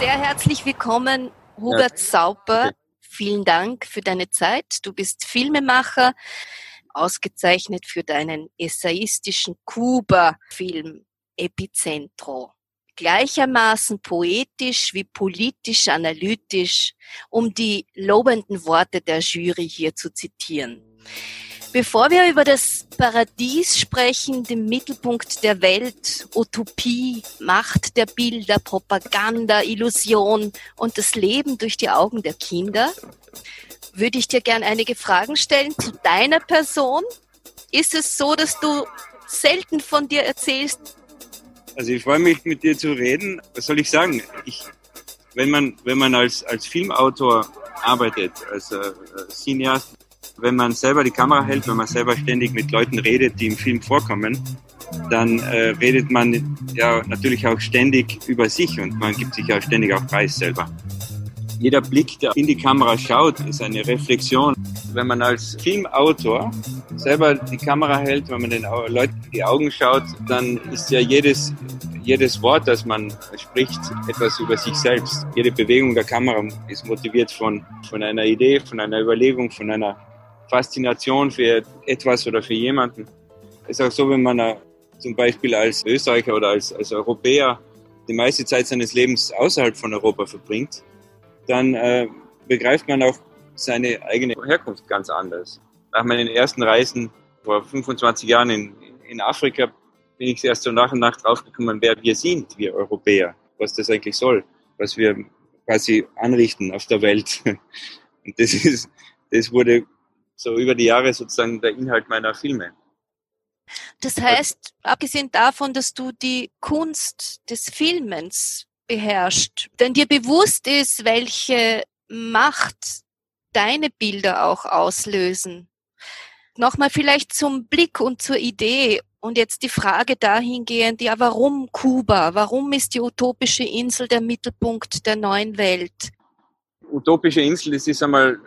Sehr herzlich willkommen, Hubert Sauper. Vielen Dank für deine Zeit. Du bist Filmemacher, ausgezeichnet für deinen essayistischen Kuba-Film Epicentro. Gleichermaßen poetisch wie politisch analytisch, um die lobenden Worte der Jury hier zu zitieren. Bevor wir über das Paradies sprechen, den Mittelpunkt der Welt, Utopie, Macht der Bilder, Propaganda, Illusion und das Leben durch die Augen der Kinder, würde ich dir gern einige Fragen stellen zu deiner Person. Ist es so, dass du selten von dir erzählst? Also ich freue mich, mit dir zu reden. Was soll ich sagen? Ich, wenn man, wenn man als, als Filmautor arbeitet, als äh, Cineast, wenn man selber die Kamera hält, wenn man selber ständig mit Leuten redet, die im Film vorkommen, dann äh, redet man ja natürlich auch ständig über sich und man gibt sich ja ständig auch Preis selber. Jeder Blick, der in die Kamera schaut, ist eine Reflexion. Wenn man als Filmautor selber die Kamera hält, wenn man den Leuten in die Augen schaut, dann ist ja jedes, jedes Wort, das man spricht, etwas über sich selbst. Jede Bewegung der Kamera ist motiviert von, von einer Idee, von einer Überlegung, von einer Faszination für etwas oder für jemanden. Es ist auch so, wenn man äh, zum Beispiel als Österreicher oder als, als Europäer die meiste Zeit seines Lebens außerhalb von Europa verbringt, dann äh, begreift man auch seine eigene Herkunft ganz anders. Nach meinen ersten Reisen vor 25 Jahren in, in Afrika bin ich erst so nach und nach draufgekommen, wer wir sind, wir Europäer, was das eigentlich soll, was wir quasi anrichten auf der Welt. Und das ist, das wurde so über die Jahre sozusagen der Inhalt meiner Filme. Das heißt, abgesehen davon, dass du die Kunst des Filmens beherrschst, wenn dir bewusst ist, welche Macht deine Bilder auch auslösen. Nochmal vielleicht zum Blick und zur Idee und jetzt die Frage dahingehend, ja, warum Kuba? Warum ist die utopische Insel der Mittelpunkt der neuen Welt? Utopische Insel, das ist einmal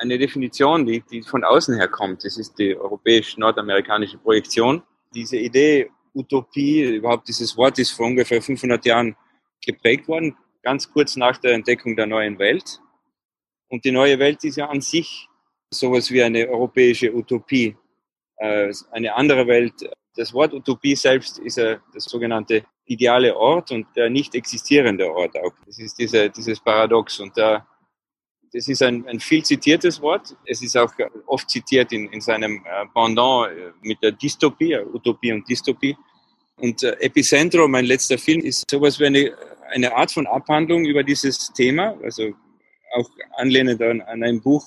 eine Definition, die, die von außen her kommt. Das ist die europäisch-nordamerikanische Projektion. Diese Idee Utopie, überhaupt dieses Wort ist vor ungefähr 500 Jahren geprägt worden, ganz kurz nach der Entdeckung der neuen Welt. Und die neue Welt ist ja an sich sowas wie eine europäische Utopie, äh, eine andere Welt. Das Wort Utopie selbst ist ja das sogenannte ideale Ort und der nicht existierende Ort auch. Das ist diese, dieses Paradox. Und da das ist ein, ein viel zitiertes Wort. Es ist auch oft zitiert in, in seinem äh, Pendant äh, mit der Dystopie, äh, Utopie und Dystopie. Und Epicentro, mein letzter Film, ist sowas wie eine, eine Art von Abhandlung über dieses Thema, also auch anlehnend an, an ein Buch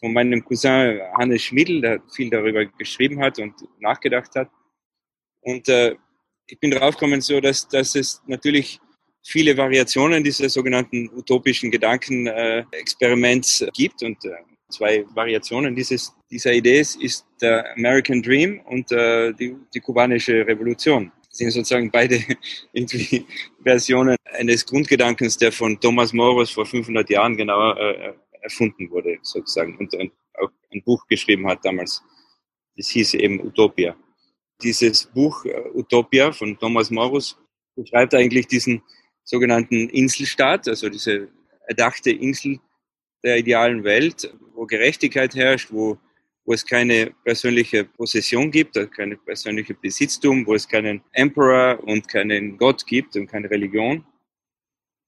von meinem Cousin Hannes Schmidl, der viel darüber geschrieben hat und nachgedacht hat. Und äh, ich bin draufgekommen, so dass, dass es natürlich viele Variationen dieses sogenannten utopischen Gedankenexperiments gibt und äh, zwei Variationen dieses, dieser Idee ist der American Dream und äh, die, die kubanische Revolution. Das sind sozusagen beide irgendwie Versionen eines Grundgedankens, der von Thomas Moros vor 500 Jahren genau äh, erfunden wurde, sozusagen, und, und auch ein Buch geschrieben hat damals. Das hieß eben Utopia. Dieses Buch äh, Utopia von Thomas Morus beschreibt eigentlich diesen sogenannten Inselstaat, also diese erdachte Insel der idealen Welt, wo Gerechtigkeit herrscht, wo, wo es keine persönliche Possession gibt, also keine persönliche Besitztum, wo es keinen Emperor und keinen Gott gibt und keine Religion.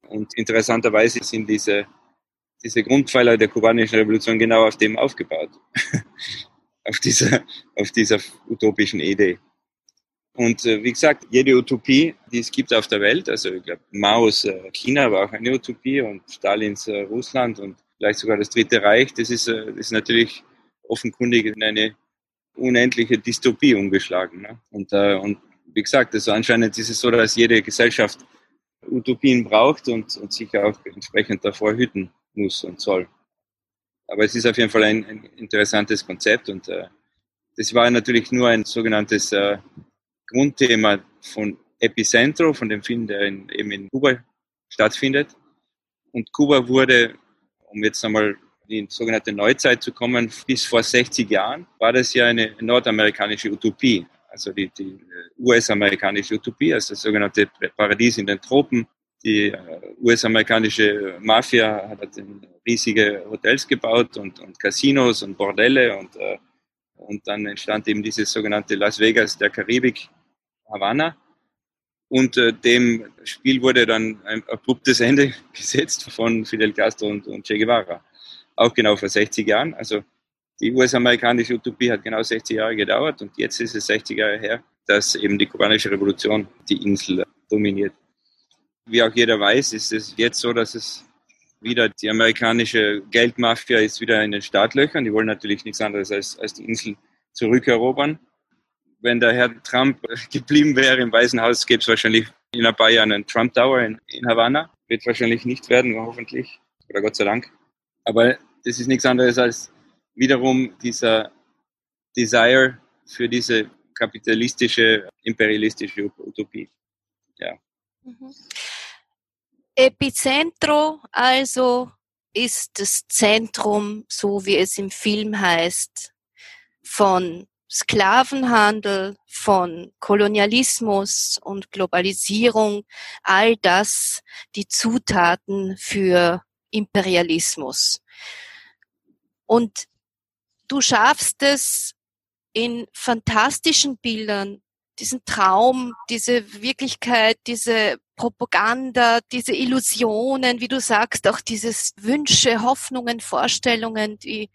Und interessanterweise sind diese, diese Grundpfeiler der kubanischen Revolution genau auf dem aufgebaut. auf, dieser, auf dieser utopischen Idee. Und äh, wie gesagt, jede Utopie, die es gibt auf der Welt, also ich glaube, Maos äh, China war auch eine Utopie und Stalins äh, Russland und vielleicht sogar das Dritte Reich, das ist, äh, das ist natürlich offenkundig in eine unendliche Dystopie umgeschlagen. Ne? Und, äh, und wie gesagt, also anscheinend ist es so, dass jede Gesellschaft Utopien braucht und, und sich auch entsprechend davor hüten muss und soll. Aber es ist auf jeden Fall ein, ein interessantes Konzept und äh, das war natürlich nur ein sogenanntes äh, Grundthema von Epicentro, von dem Film, der in, eben in Kuba stattfindet. Und Kuba wurde, um jetzt einmal in die sogenannte Neuzeit zu kommen, bis vor 60 Jahren war das ja eine nordamerikanische Utopie. Also die, die US-amerikanische Utopie, also das sogenannte Paradies in den Tropen. Die äh, US-amerikanische Mafia hat riesige Hotels gebaut und, und Casinos und Bordelle und, äh, und dann entstand eben dieses sogenannte Las Vegas der Karibik, Havanna. Und äh, dem Spiel wurde dann ein abruptes Ende gesetzt von Fidel Castro und, und Che Guevara. Auch genau vor 60 Jahren. Also die US-amerikanische Utopie hat genau 60 Jahre gedauert und jetzt ist es 60 Jahre her, dass eben die kubanische Revolution die Insel dominiert. Wie auch jeder weiß, ist es jetzt so, dass es wieder die amerikanische Geldmafia ist wieder in den Startlöchern. Die wollen natürlich nichts anderes als, als die Insel zurückerobern wenn der Herr Trump geblieben wäre im Weißen Haus, gäbe es wahrscheinlich in ein paar Jahren einen Trump Tower in, in Havanna. Wird wahrscheinlich nicht werden, hoffentlich. Oder Gott sei Dank. Aber das ist nichts anderes als wiederum dieser Desire für diese kapitalistische, imperialistische Utopie. Ja. Mhm. Epicentro also ist das Zentrum, so wie es im Film heißt, von Sklavenhandel, von Kolonialismus und Globalisierung, all das die Zutaten für Imperialismus. Und du schaffst es in fantastischen Bildern, diesen Traum, diese Wirklichkeit, diese Propaganda, diese Illusionen, wie du sagst, auch dieses Wünsche, Hoffnungen, Vorstellungen, die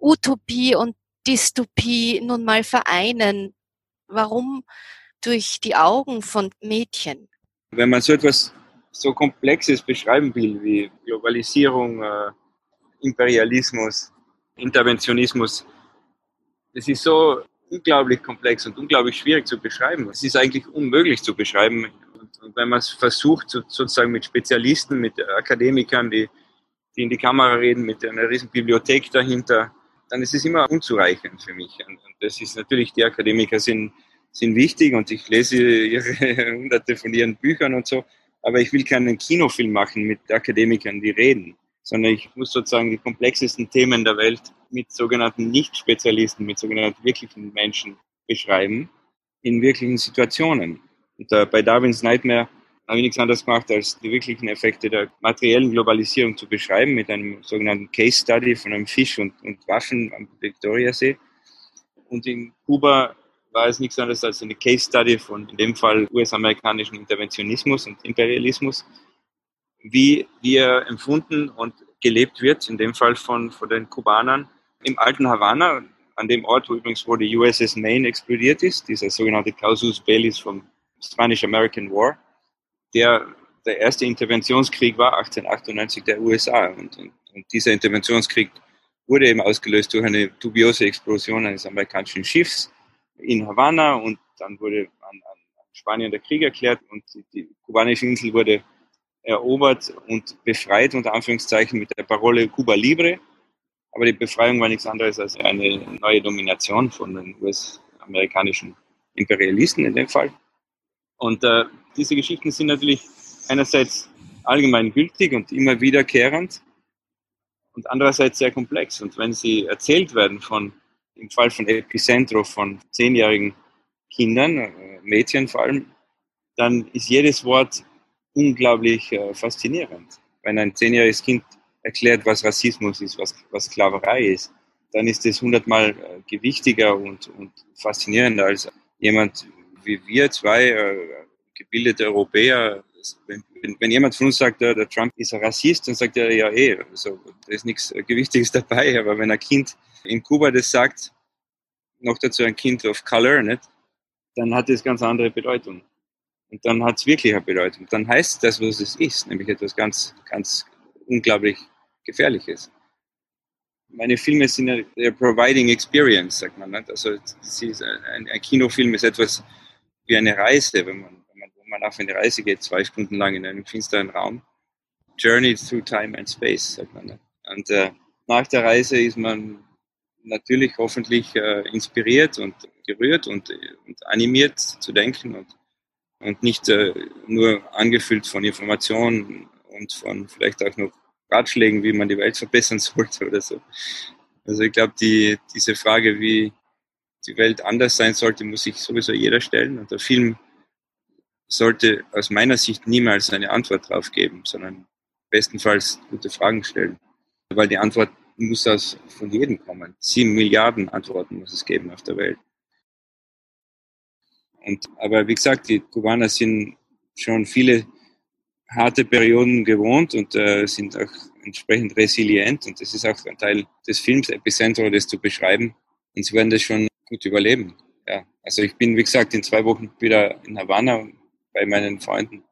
Utopie und Dystopie nun mal vereinen? Warum durch die Augen von Mädchen? Wenn man so etwas so Komplexes beschreiben will wie Globalisierung, äh, Imperialismus, Interventionismus, das ist so unglaublich komplex und unglaublich schwierig zu beschreiben. Es ist eigentlich unmöglich zu beschreiben. Und wenn man es versucht, sozusagen mit Spezialisten, mit Akademikern, die, die in die Kamera reden, mit einer riesen Bibliothek dahinter, dann ist es immer unzureichend für mich. Und, das ist natürlich, die Akademiker sind, sind wichtig und ich lese ihre hunderte von ihren Büchern und so, aber ich will keinen Kinofilm machen mit Akademikern, die reden, sondern ich muss sozusagen die komplexesten Themen der Welt mit sogenannten Nicht-Spezialisten, mit sogenannten wirklichen Menschen beschreiben, in wirklichen Situationen. Und äh, bei Darwins Nightmare habe ich nichts anderes gemacht, als die wirklichen Effekte der materiellen Globalisierung zu beschreiben mit einem sogenannten Case Study von einem Fisch und, und Waffen am Victoriasee. Und in Kuba war es nichts anderes als eine Case Study von, in dem Fall, US-amerikanischen Interventionismus und Imperialismus, wie, er empfunden und gelebt wird, in dem Fall von, von den Kubanern im alten Havanna, an dem Ort, wo übrigens wo die USS Maine explodiert ist, dieser sogenannte Causus Bellis vom Spanish-American War der der erste Interventionskrieg war 1898 der USA. Und, und, und, dieser Interventionskrieg wurde eben ausgelöst durch eine dubiose Explosion eines amerikanischen Schiffs in Havanna und dann wurde an, an Spanien der Krieg erklärt und die, die kubanische Insel wurde erobert und befreit, unter Anführungszeichen, mit der Parole Cuba Libre. Aber die Befreiung war nichts anderes als eine neue Domination von den US-amerikanischen Imperialisten in dem Fall. Und äh, diese Geschichten sind natürlich einerseits allgemein gültig und immer wiederkehrend und andererseits sehr komplex. Und wenn sie erzählt werden von, im Fall von Epicentro, von zehnjährigen Kindern, äh, Mädchen vor allem, dann ist jedes Wort unglaublich äh, faszinierend. Wenn ein zehnjähriges Kind erklärt, was Rassismus ist, was, was Sklaverei ist, dann ist es hundertmal äh, gewichtiger und, und faszinierender als jemand wie wir zwei äh, gebildete Europäer, wenn, wenn, jemand von uns sagt, der, der Trump ist ein Rassist, dann sagt er ja eh, also, da ist nichts Gewichtiges dabei, aber wenn ein Kind in Kuba das sagt, noch dazu ein Kind of Color, nicht, dann hat das ganz andere Bedeutung. Und dann hat es wirklich eine Bedeutung. Dann heißt das, was es ist, nämlich etwas ganz, ganz unglaublich Gefährliches. Meine Filme sind ja providing experience, sagt man. Nicht? Also ein, ein Kinofilm ist etwas, wie eine Reise, wenn man, wenn man, wo man auf eine Reise geht, zwei Stunden lang in einem finsteren Raum. Journey through time and space, sagt man. Und äh, nach der Reise ist man natürlich hoffentlich äh, inspiriert und gerührt und, und animiert zu denken und, und nicht äh, nur angefüllt von Informationen und von vielleicht auch noch Ratschlägen, wie man die Welt verbessern sollte oder so. Also ich glaube, die, diese Frage, wie die Welt anders sein sollte, muss sich sowieso jeder stellen. Und der Film sollte aus meiner Sicht niemals eine Antwort drauf geben, sondern bestenfalls gute Fragen stellen. Weil die Antwort muss aus von jedem kommen. Sieben Milliarden Antworten muss es geben auf der Welt. Und, aber wie gesagt, die Kubaner sind schon viele harte Perioden gewohnt und äh, sind auch entsprechend resilient. Und das ist auch ein Teil des Films, Epicentro, das zu beschreiben. Und sie werden das schon gut überleben. Ja, also ich bin, wie gesagt, in zwei Wochen wieder in Havanna bei meinen Freunden.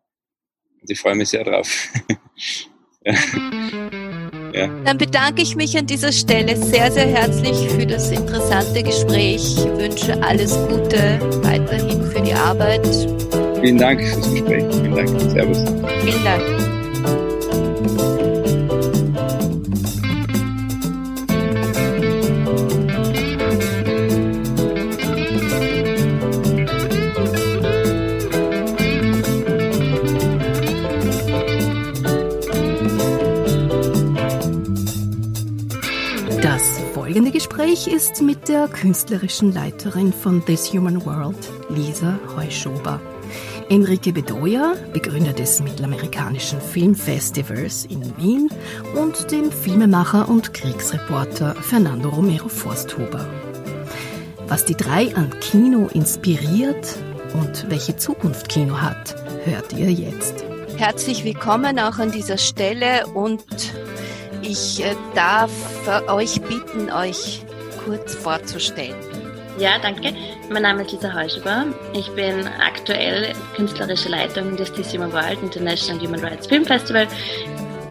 Und ich freue mich sehr drauf. ja. Ja. Dann bedanke ich mich an dieser Stelle sehr, sehr herzlich für das interessante Gespräch. Ich wünsche alles Gute weiterhin für die Arbeit. Vielen Dank fürs Gespräch. Vielen Dank. Servus. Vielen Dank. Gespräch ist mit der künstlerischen Leiterin von This Human World, Lisa Heuschober. Enrique Bedoya, Begründer des Mittelamerikanischen Filmfestivals in Wien und dem Filmemacher und Kriegsreporter Fernando Romero Forsthuber. Was die drei an Kino inspiriert und welche Zukunft Kino hat, hört ihr jetzt. Herzlich willkommen auch an dieser Stelle und ich äh, darf euch bitten, euch kurz vorzustellen. Ja, danke. Mein Name ist Lisa Heuschber. Ich bin aktuell künstlerische Leitung des DC World International Human Rights Film Festival.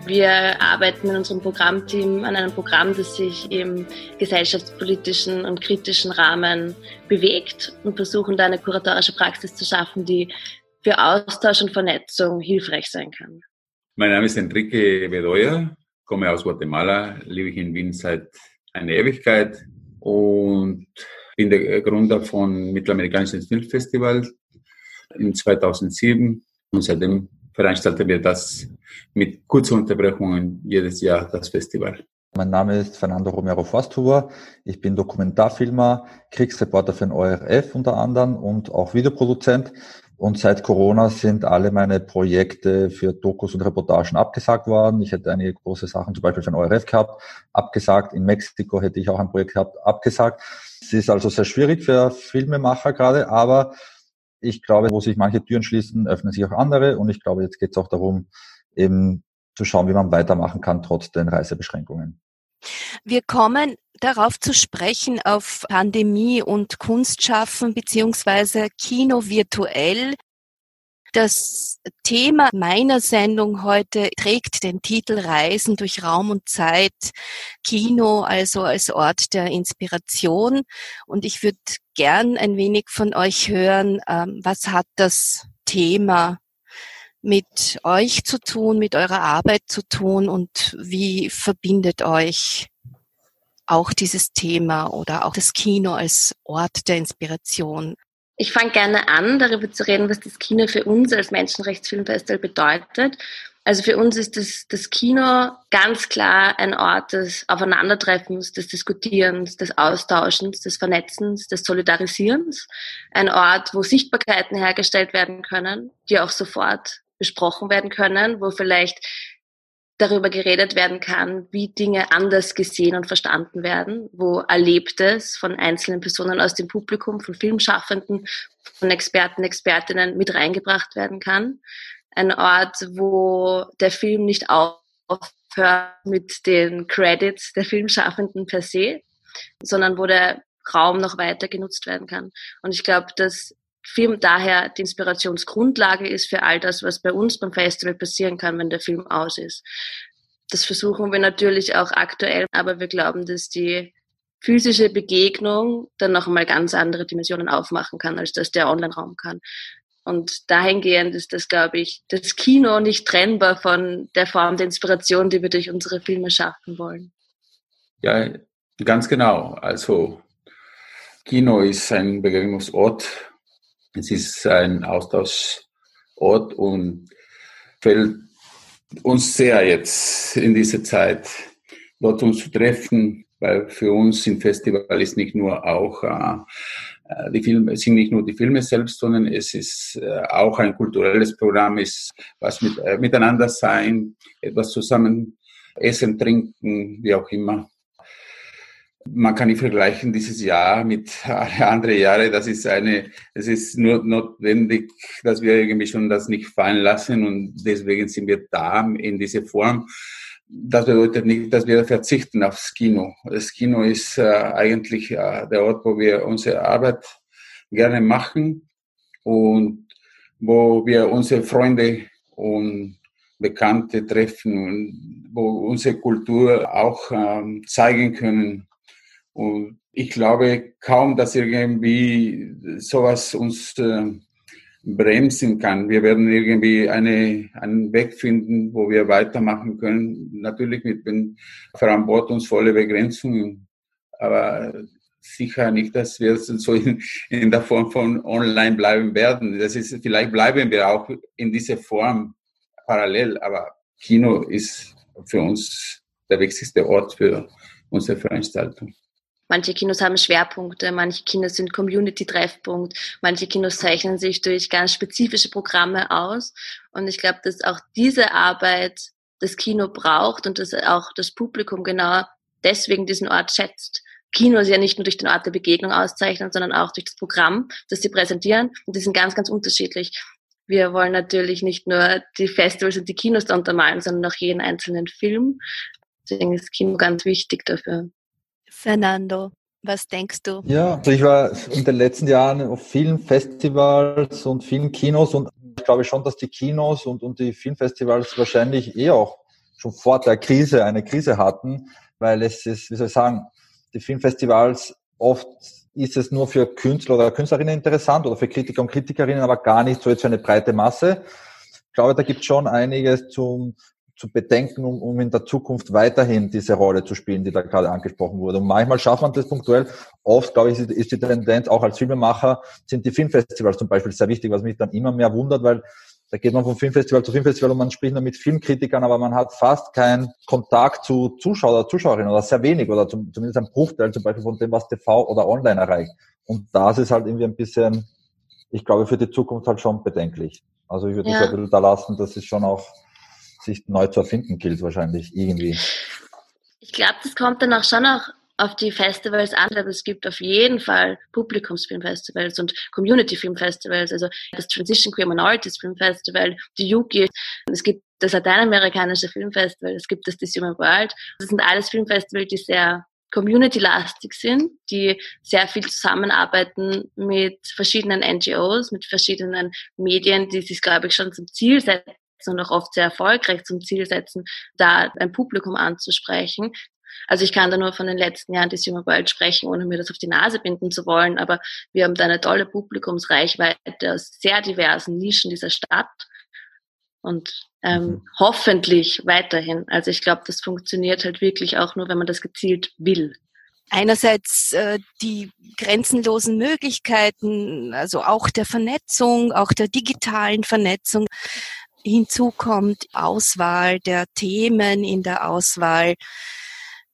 Wir arbeiten in unserem Programmteam an einem Programm, das sich im gesellschaftspolitischen und kritischen Rahmen bewegt und versuchen da eine kuratorische Praxis zu schaffen, die für Austausch und Vernetzung hilfreich sein kann. Mein Name ist Enrique Bedoya komme aus Guatemala, lebe ich in Wien seit einer Ewigkeit und bin der Gründer von Mittelamerikanischen Filmfestival in 2007 und seitdem veranstalten wir das mit kurzen Unterbrechungen jedes Jahr, das Festival. Mein Name ist Fernando Romero Forsthuber. Ich bin Dokumentarfilmer, Kriegsreporter für den ORF unter anderem und auch Videoproduzent. Und seit Corona sind alle meine Projekte für Dokus und Reportagen abgesagt worden. Ich hätte einige große Sachen, zum Beispiel für den ORF gehabt, abgesagt. In Mexiko hätte ich auch ein Projekt gehabt, abgesagt. Es ist also sehr schwierig für Filmemacher gerade, aber ich glaube, wo sich manche Türen schließen, öffnen sich auch andere. Und ich glaube, jetzt geht es auch darum, eben zu schauen, wie man weitermachen kann, trotz den Reisebeschränkungen. Wir kommen darauf zu sprechen auf Pandemie und Kunstschaffen beziehungsweise Kino virtuell. Das Thema meiner Sendung heute trägt den Titel Reisen durch Raum und Zeit, Kino also als Ort der Inspiration. Und ich würde gern ein wenig von euch hören, ähm, was hat das Thema mit euch zu tun, mit eurer Arbeit zu tun und wie verbindet euch auch dieses Thema oder auch das Kino als Ort der Inspiration? Ich fange gerne an, darüber zu reden, was das Kino für uns als Menschenrechtsfilmfestival bedeutet. Also für uns ist das, das Kino ganz klar ein Ort des Aufeinandertreffens, des Diskutierens, des Austauschens, des Vernetzens, des Solidarisierens. Ein Ort, wo Sichtbarkeiten hergestellt werden können, die auch sofort besprochen werden können, wo vielleicht darüber geredet werden kann, wie Dinge anders gesehen und verstanden werden, wo Erlebtes von einzelnen Personen aus dem Publikum, von Filmschaffenden, von Experten, Expertinnen mit reingebracht werden kann. Ein Ort, wo der Film nicht aufhört mit den Credits der Filmschaffenden per se, sondern wo der Raum noch weiter genutzt werden kann. Und ich glaube, dass Film daher die Inspirationsgrundlage ist für all das, was bei uns beim Festival passieren kann, wenn der Film aus ist. Das versuchen wir natürlich auch aktuell, aber wir glauben, dass die physische Begegnung dann noch einmal ganz andere Dimensionen aufmachen kann, als das der Online-Raum kann. Und dahingehend ist das, glaube ich, das Kino nicht trennbar von der Form der Inspiration, die wir durch unsere Filme schaffen wollen. Ja, ganz genau. Also Kino ist ein Begegnungsort. Es ist ein Austauschort und fällt uns sehr jetzt in dieser Zeit, dort uns zu treffen, weil für uns im Festival ist nicht nur auch äh, die Filme, sind nicht nur die Filme selbst, sondern es ist äh, auch ein kulturelles Programm, ist was mit, äh, miteinander sein, etwas zusammen essen, trinken, wie auch immer. Man kann nicht vergleichen dieses Jahr mit anderen Jahren. Das ist eine, es ist nur notwendig, dass wir irgendwie schon das nicht fallen lassen und deswegen sind wir da in dieser Form. Das bedeutet nicht, dass wir verzichten aufs Kino. Das Kino ist äh, eigentlich äh, der Ort, wo wir unsere Arbeit gerne machen und wo wir unsere Freunde und Bekannte treffen und wo unsere Kultur auch ähm, zeigen können. Und ich glaube kaum, dass irgendwie sowas uns äh, bremsen kann. Wir werden irgendwie eine, einen Weg finden, wo wir weitermachen können. Natürlich mit verantwortungsvolle Begrenzungen. Aber sicher nicht, dass wir so in, in der Form von online bleiben werden. Das ist, vielleicht bleiben wir auch in dieser Form parallel, aber Kino ist für uns der wichtigste Ort für unsere Veranstaltung. Manche Kinos haben Schwerpunkte, manche Kinos sind Community-Treffpunkt, manche Kinos zeichnen sich durch ganz spezifische Programme aus. Und ich glaube, dass auch diese Arbeit das Kino braucht und dass auch das Publikum genau deswegen diesen Ort schätzt. Kinos ja nicht nur durch den Ort der Begegnung auszeichnen, sondern auch durch das Programm, das sie präsentieren. Und die sind ganz, ganz unterschiedlich. Wir wollen natürlich nicht nur die Festivals und die Kinos da untermalen, sondern auch jeden einzelnen Film. Deswegen ist Kino ganz wichtig dafür. Fernando, was denkst du? Ja, also ich war in den letzten Jahren auf vielen Festivals und vielen Kinos und ich glaube schon, dass die Kinos und, und die Filmfestivals wahrscheinlich eh auch schon vor der Krise eine Krise hatten, weil es ist, wie soll ich sagen, die Filmfestivals oft ist es nur für Künstler oder Künstlerinnen interessant oder für Kritiker und Kritikerinnen, aber gar nicht so jetzt für eine breite Masse. Ich glaube, da gibt es schon einiges zum, zu bedenken, um, um in der Zukunft weiterhin diese Rolle zu spielen, die da gerade angesprochen wurde. Und manchmal schafft man das punktuell. Oft, glaube ich, ist die Tendenz, auch als Filmemacher, sind die Filmfestivals zum Beispiel sehr wichtig, was mich dann immer mehr wundert, weil da geht man von Filmfestival zu Filmfestival und man spricht nur mit Filmkritikern, aber man hat fast keinen Kontakt zu Zuschauer oder Zuschauerinnen oder sehr wenig oder zum, zumindest ein Bruchteil zum Beispiel von dem, was TV oder online erreicht. Und das ist halt irgendwie ein bisschen, ich glaube, für die Zukunft halt schon bedenklich. Also ich würde ja. das ein bisschen da lassen, dass es schon auch sich neu zu erfinden gilt wahrscheinlich irgendwie. Ich glaube, das kommt dann auch schon auch auf die Festivals an, aber es gibt auf jeden Fall Publikumsfilmfestivals und Community-Filmfestivals, also das Transition Queer Minorities Filmfestival, die Yuki, es gibt das lateinamerikanische Filmfestival, es gibt das This Human World. Das sind alles Filmfestivals, die sehr community-lastig sind, die sehr viel zusammenarbeiten mit verschiedenen NGOs, mit verschiedenen Medien, die sich, glaube ich, schon zum Ziel setzen und auch oft sehr erfolgreich zum Ziel setzen, da ein Publikum anzusprechen. Also ich kann da nur von den letzten Jahren des Human World sprechen, ohne mir das auf die Nase binden zu wollen, aber wir haben da eine tolle Publikumsreichweite aus sehr diversen Nischen dieser Stadt und ähm, mhm. hoffentlich weiterhin. Also ich glaube, das funktioniert halt wirklich auch nur, wenn man das gezielt will. Einerseits äh, die grenzenlosen Möglichkeiten, also auch der Vernetzung, auch der digitalen Vernetzung. Hinzu kommt Auswahl der Themen in der Auswahl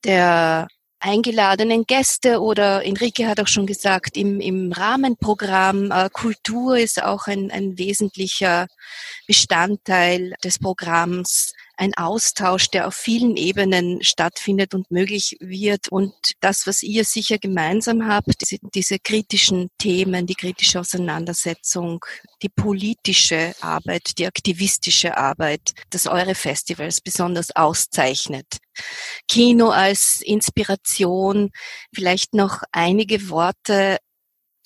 der eingeladenen Gäste oder Enrique hat auch schon gesagt, im, im Rahmenprogramm äh, Kultur ist auch ein, ein wesentlicher Bestandteil des Programms ein Austausch, der auf vielen Ebenen stattfindet und möglich wird. Und das, was ihr sicher gemeinsam habt, diese, diese kritischen Themen, die kritische Auseinandersetzung, die politische Arbeit, die aktivistische Arbeit, das eure Festivals besonders auszeichnet. Kino als Inspiration, vielleicht noch einige Worte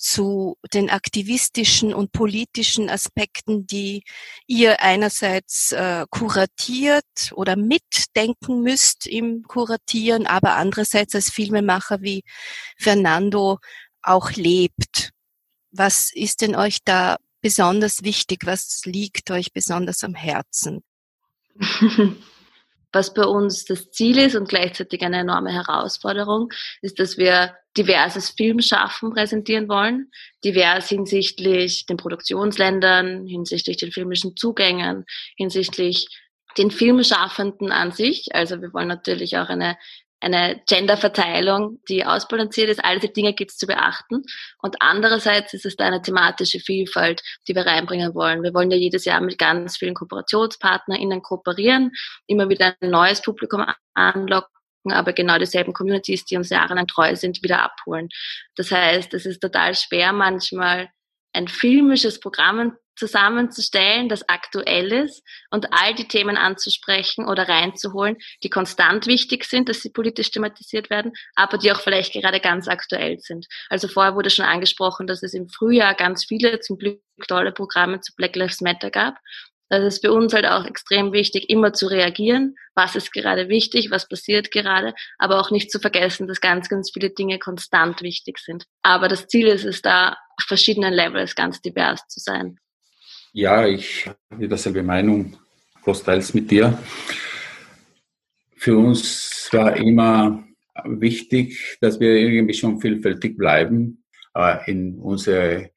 zu den aktivistischen und politischen Aspekten, die ihr einerseits äh, kuratiert oder mitdenken müsst im Kuratieren, aber andererseits als Filmemacher wie Fernando auch lebt. Was ist denn euch da besonders wichtig? Was liegt euch besonders am Herzen? Was bei uns das Ziel ist und gleichzeitig eine enorme Herausforderung, ist, dass wir diverses Filmschaffen präsentieren wollen. Divers hinsichtlich den Produktionsländern, hinsichtlich den filmischen Zugängen, hinsichtlich den Filmschaffenden an sich. Also wir wollen natürlich auch eine eine Genderverteilung, die ausbalanciert ist. All diese Dinge gibt es zu beachten. Und andererseits ist es da eine thematische Vielfalt, die wir reinbringen wollen. Wir wollen ja jedes Jahr mit ganz vielen KooperationspartnerInnen kooperieren, immer wieder ein neues Publikum anlocken aber genau dieselben Communities, die uns jahrelang treu sind, wieder abholen. Das heißt, es ist total schwer, manchmal ein filmisches Programm zusammenzustellen, das aktuell ist und all die Themen anzusprechen oder reinzuholen, die konstant wichtig sind, dass sie politisch thematisiert werden, aber die auch vielleicht gerade ganz aktuell sind. Also vorher wurde schon angesprochen, dass es im Frühjahr ganz viele, zum Glück tolle Programme zu Black Lives Matter gab. Das ist für uns halt auch extrem wichtig, immer zu reagieren. Was ist gerade wichtig? Was passiert gerade? Aber auch nicht zu vergessen, dass ganz, ganz viele Dinge konstant wichtig sind. Aber das Ziel ist es da, auf verschiedenen Levels ganz divers zu sein. Ja, ich habe dasselbe Meinung, großteils mit dir. Für uns war immer wichtig, dass wir irgendwie schon vielfältig bleiben. Äh, in unsere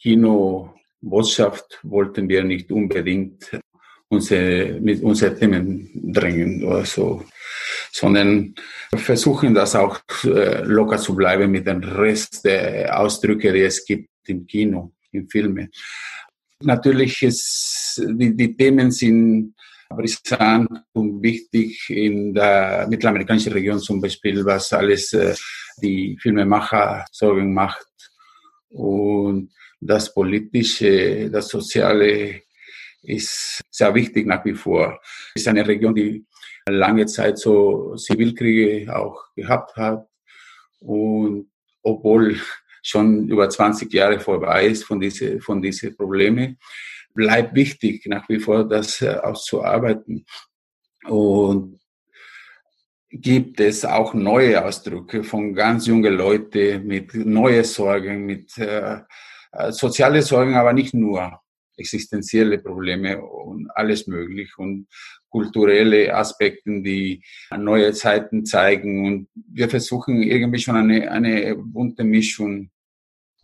Kinobotschaft wollten wir nicht unbedingt unsere, mit unseren Themen drängen oder so, sondern versuchen das auch äh, locker zu bleiben mit dem Rest der Ausdrücke, die es gibt im Kino, im Filme. Natürlich ist, die, die Themen sind brisant und wichtig in der mittelamerikanischen Region zum Beispiel, was alles äh, die Filmemacher Sorgen macht. Und das Politische, das Soziale ist sehr wichtig nach wie vor. Es ist eine Region, die lange Zeit so Zivilkriege auch gehabt hat. Und obwohl schon über 20 Jahre vorbei ist von diese, von diese Probleme, bleibt wichtig nach wie vor, das äh, auszuarbeiten. Und gibt es auch neue Ausdrücke von ganz jungen Leuten mit neue Sorgen, mit äh, äh, soziale Sorgen, aber nicht nur existenzielle Probleme und alles möglich und kulturelle Aspekte, die neue Zeiten zeigen. Und wir versuchen irgendwie schon eine, eine bunte Mischung.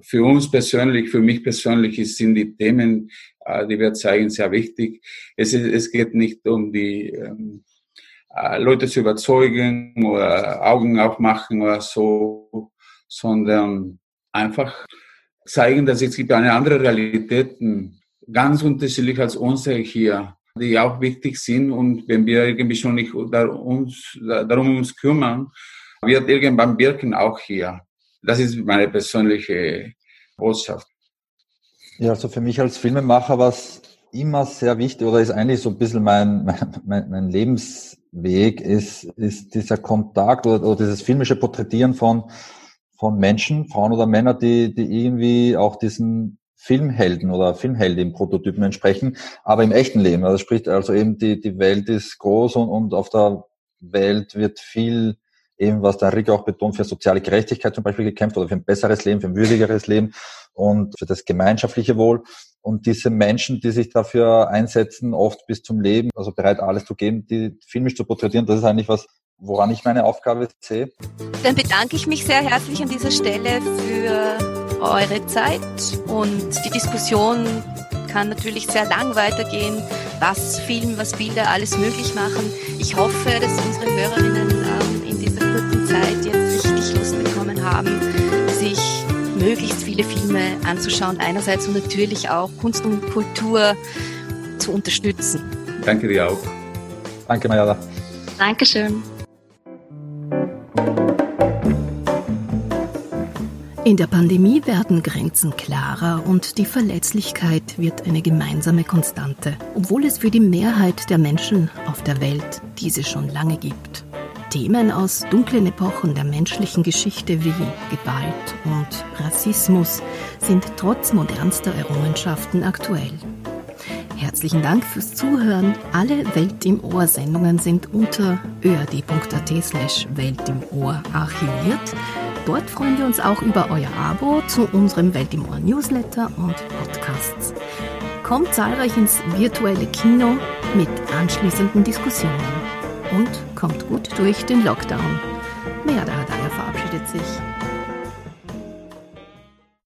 Für uns persönlich, für mich persönlich sind die Themen, äh, die wir zeigen, sehr wichtig. Es, ist, es geht nicht um die ähm, äh, Leute zu überzeugen oder Augen aufmachen oder so, sondern einfach zeigen, dass es gibt eine andere Realität, ganz unterschiedlich als unsere hier die auch wichtig sind. Und wenn wir irgendwie schon nicht uns, darum uns kümmern, wird irgendwann wirken auch hier. Das ist meine persönliche Botschaft. Ja, also für mich als Filmemacher war es immer sehr wichtig oder ist eigentlich so ein bisschen mein, mein, mein Lebensweg, ist, ist dieser Kontakt oder, oder dieses filmische Porträtieren von, von Menschen, Frauen oder Männer, die, die irgendwie auch diesen Filmhelden oder Filmheldin-Prototypen entsprechen, aber im echten Leben. Also sprich, also eben die, die Welt ist groß und, und auf der Welt wird viel eben, was der Rick auch betont, für soziale Gerechtigkeit zum Beispiel gekämpft oder für ein besseres Leben, für ein würdigeres Leben und für das gemeinschaftliche Wohl. Und diese Menschen, die sich dafür einsetzen, oft bis zum Leben, also bereit alles zu geben, die filmisch zu porträtieren, das ist eigentlich was, woran ich meine Aufgabe sehe. Dann bedanke ich mich sehr herzlich an dieser Stelle für eure Zeit und die Diskussion kann natürlich sehr lang weitergehen, was Film, was Bilder alles möglich machen. Ich hoffe, dass unsere Hörerinnen ähm, in dieser kurzen Zeit jetzt richtig Lust bekommen haben, sich möglichst viele Filme anzuschauen einerseits und natürlich auch Kunst und Kultur zu unterstützen. Danke dir auch. Danke, Mayala. Dankeschön. In der Pandemie werden Grenzen klarer und die Verletzlichkeit wird eine gemeinsame Konstante, obwohl es für die Mehrheit der Menschen auf der Welt diese schon lange gibt. Themen aus dunklen Epochen der menschlichen Geschichte wie Gewalt und Rassismus sind trotz modernster Errungenschaften aktuell. Herzlichen Dank fürs Zuhören. Alle Welt im Ohr Sendungen sind unter öad.at slash Welt im Ohr archiviert. Dort freuen wir uns auch über euer Abo zu unserem Welt im Ohr Newsletter und Podcasts. Kommt zahlreich ins virtuelle Kino mit anschließenden Diskussionen. und kommt gut durch den Lockdown. Merda Hadaya verabschiedet sich.